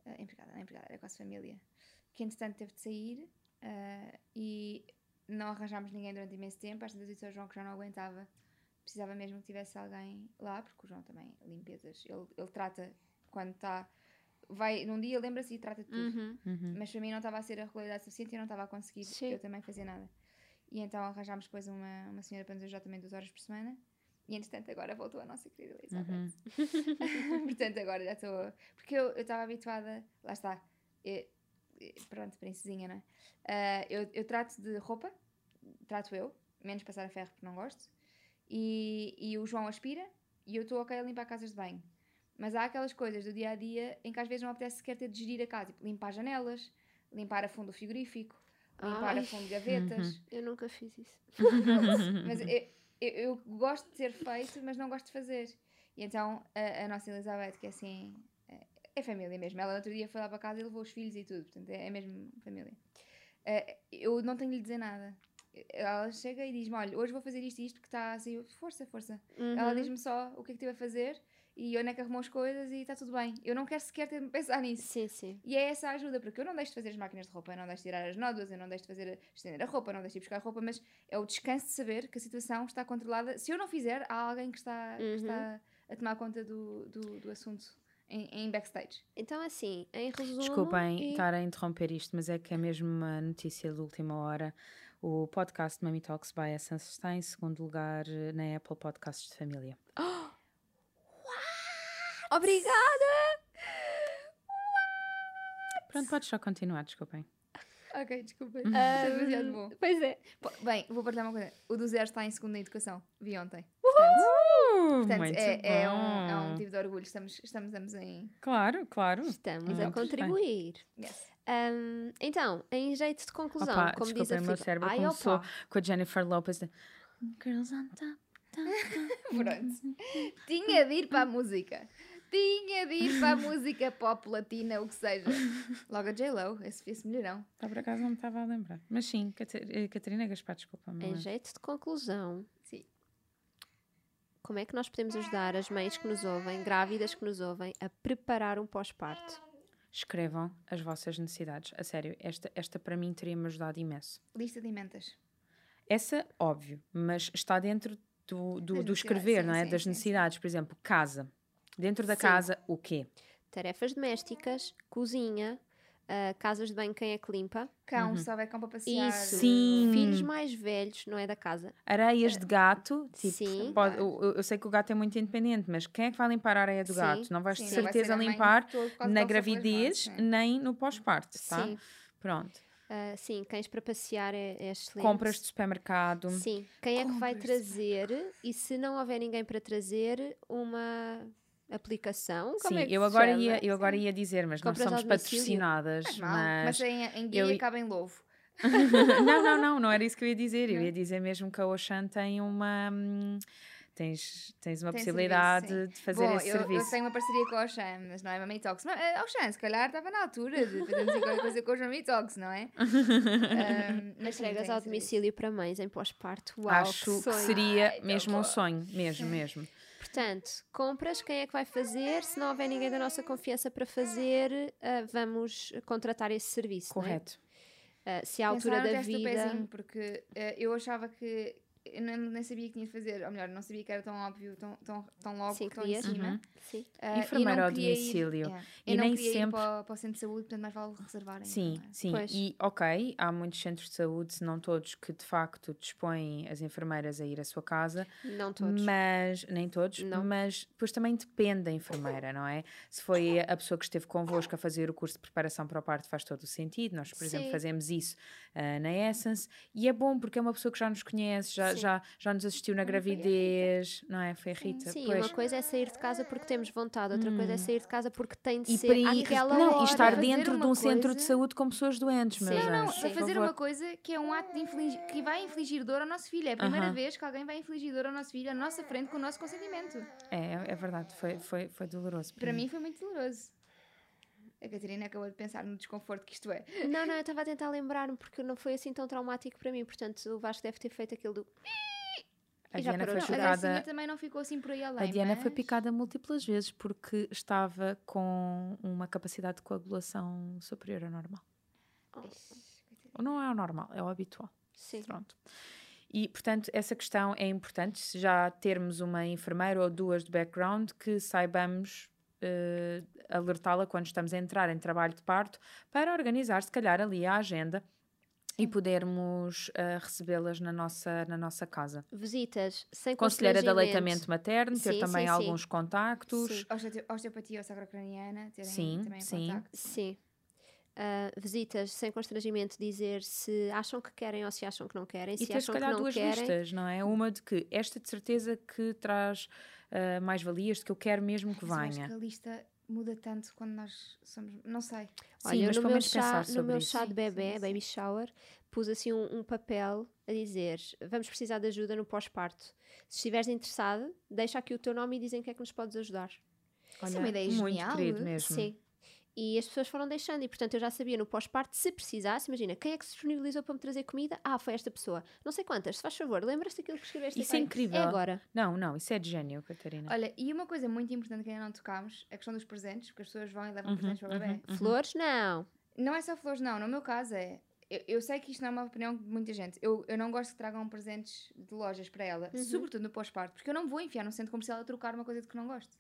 eh, empregada, não empregada, era quase família, que entretanto teve de sair eh, e não arranjámos ninguém durante imenso tempo. Às vezes disse ao João que já não aguentava, precisava mesmo que tivesse alguém lá, porque o João também, limpezas, ele, ele trata quando está. Vai, num dia lembra-se e trata de tudo. Uhum. Mas para mim não estava a ser a regularidade suficiente e eu não estava a conseguir Sim. eu também fazer nada. E então arranjámos depois uma, uma senhora para nos ajudar também duas horas por semana. E entretanto agora voltou a nossa querida Elizabeth. Uhum. (laughs) (laughs) Portanto, agora já estou. Porque eu eu estava habituada. Lá está. Eu- pronto, princesinha, não é? Ah, eu, eu trato de roupa, trato eu, menos passar a ferro porque não gosto. E, e o João aspira e eu estou ok a limpar casas de banho. Mas há aquelas coisas do dia a dia em que às vezes não apetece sequer ter de gerir a casa. Tipo, limpar janelas, limpar a fundo o frigorífico, limpar Ai. a fundo gavetas. eu nunca fiz isso. (laughs) Mas eu, eu, eu gosto de ter feito, mas não gosto de fazer. E então a, a nossa Elizabeth, que é assim, é, é família mesmo. Ela outro dia foi lá para casa e levou os filhos e tudo, portanto é, é mesmo família. Eh, eu não tenho de lhe dizer nada. Ela chega e diz-me: Olha, hoje vou fazer isto e isto porque está assim, força, força. Ela Uhum. diz-me só o que é que estive a fazer e onde é que arrumou as coisas e está tudo bem. Eu não quero sequer ter de pensar nisso. Sim, sim. E é essa a ajuda, porque eu não deixo de fazer as máquinas de roupa, eu não deixo de tirar as nódoas, eu não deixo de fazer estender a roupa, eu não deixo de ir buscar a roupa, mas é o descanso de saber que a situação está controlada. Se eu não fizer, há alguém que está, que Uhum. está a tomar conta do, do, do assunto em, em backstage. Então, assim, em resumo. Desculpem e- estar a interromper isto, mas é que é mesmo uma notícia de última hora. O podcast Mami Talks by Essence está em segundo lugar eh, na Apple Podcasts de Família. Obrigada! Pronto, podes só continuar, desculpem. Ok, desculpa. Uhum. Isto é demasiado bom. Pois é. Pô, Bem, vou partilhar uma coisa. O do zero está em segunda educação. Vi ontem. Portanto, portanto Muito é, é um, é um de orgulho. Estamos, estamos ambos em. Claro, claro. Estamos a contribuir. Yes. Ahm, então, em jeito de conclusão, Opa, como diz a desculpem, o meu Filipe. cérebro Ai, começou opa. com a Jennifer Lopez. de- Girls on top. (laughs) Pronto. Tinha de ir para a música. Tinha de ir para a música pop latina, o que seja. Logo a J-Lo, esse, esse melhorão. Tá, por acaso não me estava a lembrar. Mas sim, eh, Catarina Gaspar, desculpa. Em mas- jeito de conclusão, Sim. como é que nós podemos ajudar as mães que nos ouvem, grávidas que nos ouvem, a preparar um pós-parto? Escrevam as vossas necessidades. A sério, esta, esta para mim teria-me ajudado imenso. Lista de emendas. Essa, óbvio, mas está dentro do, do, do escrever, sim, não é? sim, das sim, sim. necessidades. Por exemplo, casa. Dentro da Sim. casa, o quê? Tarefas domésticas, cozinha, ah, casas de banho, quem é que limpa? Cão, Uhum. se houver cão para passear. Isso. Sim. Filhos mais velhos, não é da casa? Areias de gato. Tipo, Sim. pode- eu, eu- eu sei que o gato é muito independente, mas quem é que vai limpar a areia do Sim, gato? Não vais Sim, de certeza limpar todo- na gravidez mãos, nem no pós-parto, tá? Sim. Pronto. Ah, sim, cães para passear é, é excelente. Compras de supermercado. Sim, quem é que vai Compras trazer? E se não houver ninguém para trazer, uma aplicação? Como Sim, é que eu agora, chama? ia, eu agora ia dizer, mas Compras nós ao somos patrocinadas, mal, mas mas... em, em guia eu- acaba em louvo. (laughs) não, não, não, não era isso que eu ia dizer. Eu Não? ia dizer mesmo que a Ocean tem uma. Tens, tens uma Tem possibilidade serviço, de fazer Bom, esse eu, serviço. eu tenho uma parceria com a Oxan, mas não é Mami Talks. Mas, eh, Oxan, se calhar estava na altura de fazermos qualquer coisa com os Mami Talks, não é? (laughs) Ahm, mas Entregas ao domicílio para mães em pós-parto. Acho que sonho. seria Ai, mesmo um sonho, mesmo, mesmo. Portanto, compras, quem é que vai fazer? Se não houver ninguém da nossa confiança para fazer, ah, vamos contratar esse serviço. não é? Correto. Ah, se à altura da vida. pezinho, porque eh, eu achava que eu nem, nem sabia que tinha de fazer, ou melhor, não sabia que era tão óbvio, tão, tão, tão logo, Cinco tão em cima. Uhum. Sim. Ah, Enfermeira eu não ao queria ir- domicílio. yeah, E eu nem sempre- ir para, o- para o centro de saúde, portanto mais vale reservarem. Sim, é? sim. Pois. E ok, há muitos centros de saúde, se não todos, que de facto dispõem as enfermeiras a ir à sua casa, Não todos. mas nem todos, Não. mas depois também depende da enfermeira, não é? Se foi a pessoa que esteve convosco a fazer o curso de preparação para o parto, faz todo o sentido. Nós, por exemplo, Sim. fazemos isso ah, na Essence e é bom porque é uma pessoa que já nos conhece, já, Sim. Já, já nos assistiu na foi a Rita. gravidez, não é? Foi a Rita. Sim, pois. uma coisa é sair de casa porque temos vontade, outra coisa é sair de casa porque tem de E, ser para ir- aquela não, hora. e estar dentro de um centro de coisa- saúde com pessoas doentes, meus Sim. Não, anjos. por fazer uma coisa que é um ato de infligir, que vai infligir dor ao nosso filho. É a primeira Aham. vez que alguém vai infligir dor ao nosso filho à nossa frente com o nosso consentimento. É, é verdade, foi, foi, foi doloroso. Para mim foi muito doloroso. A Catarina acabou de pensar no desconforto que isto é. Não, não, eu estava a tentar lembrar-me porque não foi assim tão traumático para mim, portanto o Vasco deve ter feito aquilo do. A E Diana foi Não, a chocada. Darcinha também não ficou assim por aí além. A Diana foi mas- picada múltiplas vezes porque estava com uma capacidade de coagulação superior ao normal. Ou Não é o normal, é o habitual. Sim. Pronto. E, portanto, essa questão é importante, se já termos uma enfermeira ou duas de background, que saibamos eh, alertá-la quando estamos a entrar em trabalho de parto, para organizar, se calhar, ali a agenda e podermos eh, recebê-las na nossa, na nossa casa. Visitas sem Conselheira de aleitamento materno, ter Sim, também sim, sim. alguns contactos. Sim. Osteo- Osteopatia ou sacrocraniana, terem Sim, também sim. contacto. Sim. Ah, visitas sem constrangimento, dizer se acham que querem ou se acham que não querem. E se ter, se acham que calhar, não duas querem. listas, não é? Uma de que esta de certeza que traz ah, mais valias, de que eu quero mesmo que Mas eu acho venha. que a lista muda tanto quando nós somos. Não sei. Sim, Olha, mas no pelo meu, menos chá, pensar no meu isso. chá de Sim, bebê, sim, baby shower, pus assim um, um papel a dizer: vamos precisar de ajuda no pós-parto. Se estiveres interessado, deixa aqui o teu nome e dizem que é que nos podes ajudar. Isso é uma ideia muito genial. querido mesmo. Sim. E as pessoas foram deixando, e portanto eu já sabia no pós-parto, se precisasse, imagina, quem é que se disponibilizou para me trazer comida? Ah, foi esta pessoa. Não sei quantas, se faz favor, lembras-te daquilo que escreveste Isso aqui? é incrível. É agora. Não, não, isso é de gênio, Catarina. Olha, e uma coisa muito importante que ainda não tocámos, a questão dos presentes, porque as pessoas vão e levam Uhum, presentes para o bebê. Flores, não. Não é só flores, não. No meu caso é. Eu, eu sei que isto não é uma opinião de muita gente. Eu, eu não gosto que tragam presentes de lojas para ela, Uhum. sobretudo no pós-parto, porque eu não vou enfiar num centro comercial a trocar uma coisa de que não gosto.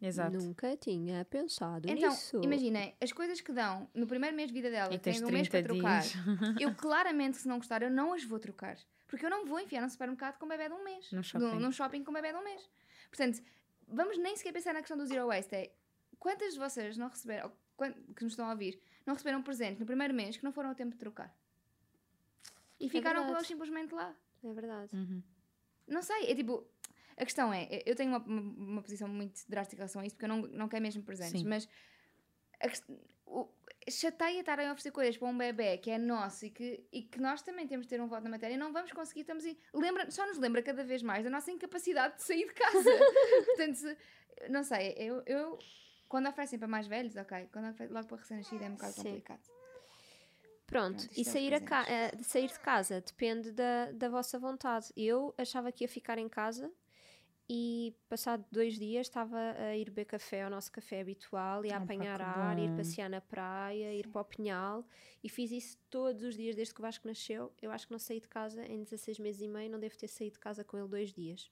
Exato. Nunca tinha pensado Então, nisso. imaginem, as coisas que dão no primeiro mês de vida dela, E que têm tens um mês para 30 trocar, dias. eu (laughs) claramente, se não gostar, eu não as vou trocar. Porque eu não me vou enfiar num supermercado com um bebê de um mês. Num shopping. Num, num shopping com um bebê de um mês. Portanto, vamos nem sequer pensar na questão do zero waste. É, quantas de vocês não receberam, que nos estão a ouvir, não receberam um presente no primeiro mês que não foram ao tempo de trocar? E ficaram com eles simplesmente lá. É verdade. Uhum. Não sei, é tipo. A questão é, eu tenho uma, uma, uma posição muito drástica em relação a isso, porque eu não, não quero mesmo presentes, Sim. mas a o- chateia estarem a oferecer coisas para um bebê que é nosso e que, e que nós também temos de ter um voto na matéria e não vamos conseguir, estamos aí. Lembra, só nos lembra cada vez mais da nossa incapacidade de sair de casa. (laughs) Portanto, não sei, eu, eu quando oferecem para mais velhos, ok, quando oferecem logo para recém-nascido é um bocado Sim. complicado. Pronto, Pronto, e é sair, ca- eh, de sair de casa depende da, da vossa vontade. Eu achava que ia ficar em casa e passado dois dias estava a ir beber café ao nosso café habitual e a Ah, apanhar ar, ir passear na praia, ir para o Pinhal e fiz isso todos os dias desde que o Vasco nasceu. Eu acho que não saí de casa em 16 meses e meio, não devo ter saído de casa com ele dois dias.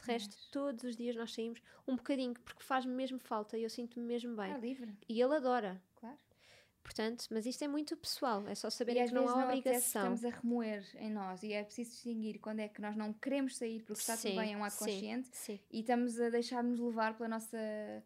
De resto, todos os dias nós saímos um bocadinho, porque faz-me mesmo falta e eu sinto-me mesmo bem. É livre, E ele adora. Portanto, mas isto é muito pessoal, é só saberem às que não há obrigação. estamos a remoer em nós e é preciso distinguir quando é que nós não queremos sair porque está tudo Sim, bem, é um ato sim, consciente Sim, e estamos a deixar-nos levar pela nossa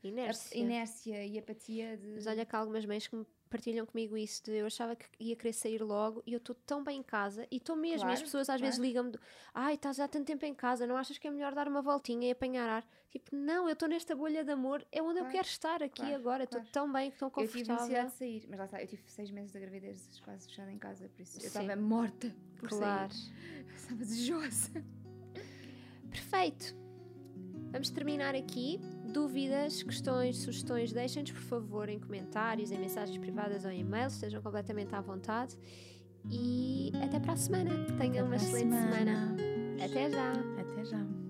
inércia. inércia e apatia de. Mas olha que há algumas mães que me partilham comigo isso de eu achava que ia querer sair logo e eu estou tão bem em casa e estou mesmo. e as Claro, pessoas às vezes claro. ligam-me: do, Ai, estás há tanto tempo em casa, não achas que é melhor dar uma voltinha e apanhar ar? Tipo, não, eu estou nesta bolha de amor, é onde eu Claro, quero estar aqui claro, agora, estou claro. tão bem, tão eu tive necessidade confortável. de sair, mas lá está, eu tive seis meses da gravidez quase fechada em casa, por isso eu estava morta por Claro. (laughs) sair. Eu estava desejosa. Perfeito. Vamos terminar aqui. Dúvidas, questões, sugestões, deixem-nos por favor em comentários, em mensagens privadas ou em e-mail, estejam completamente à vontade. E até para a semana. Tenham uma para a excelente semana. semana. Até já! Até já.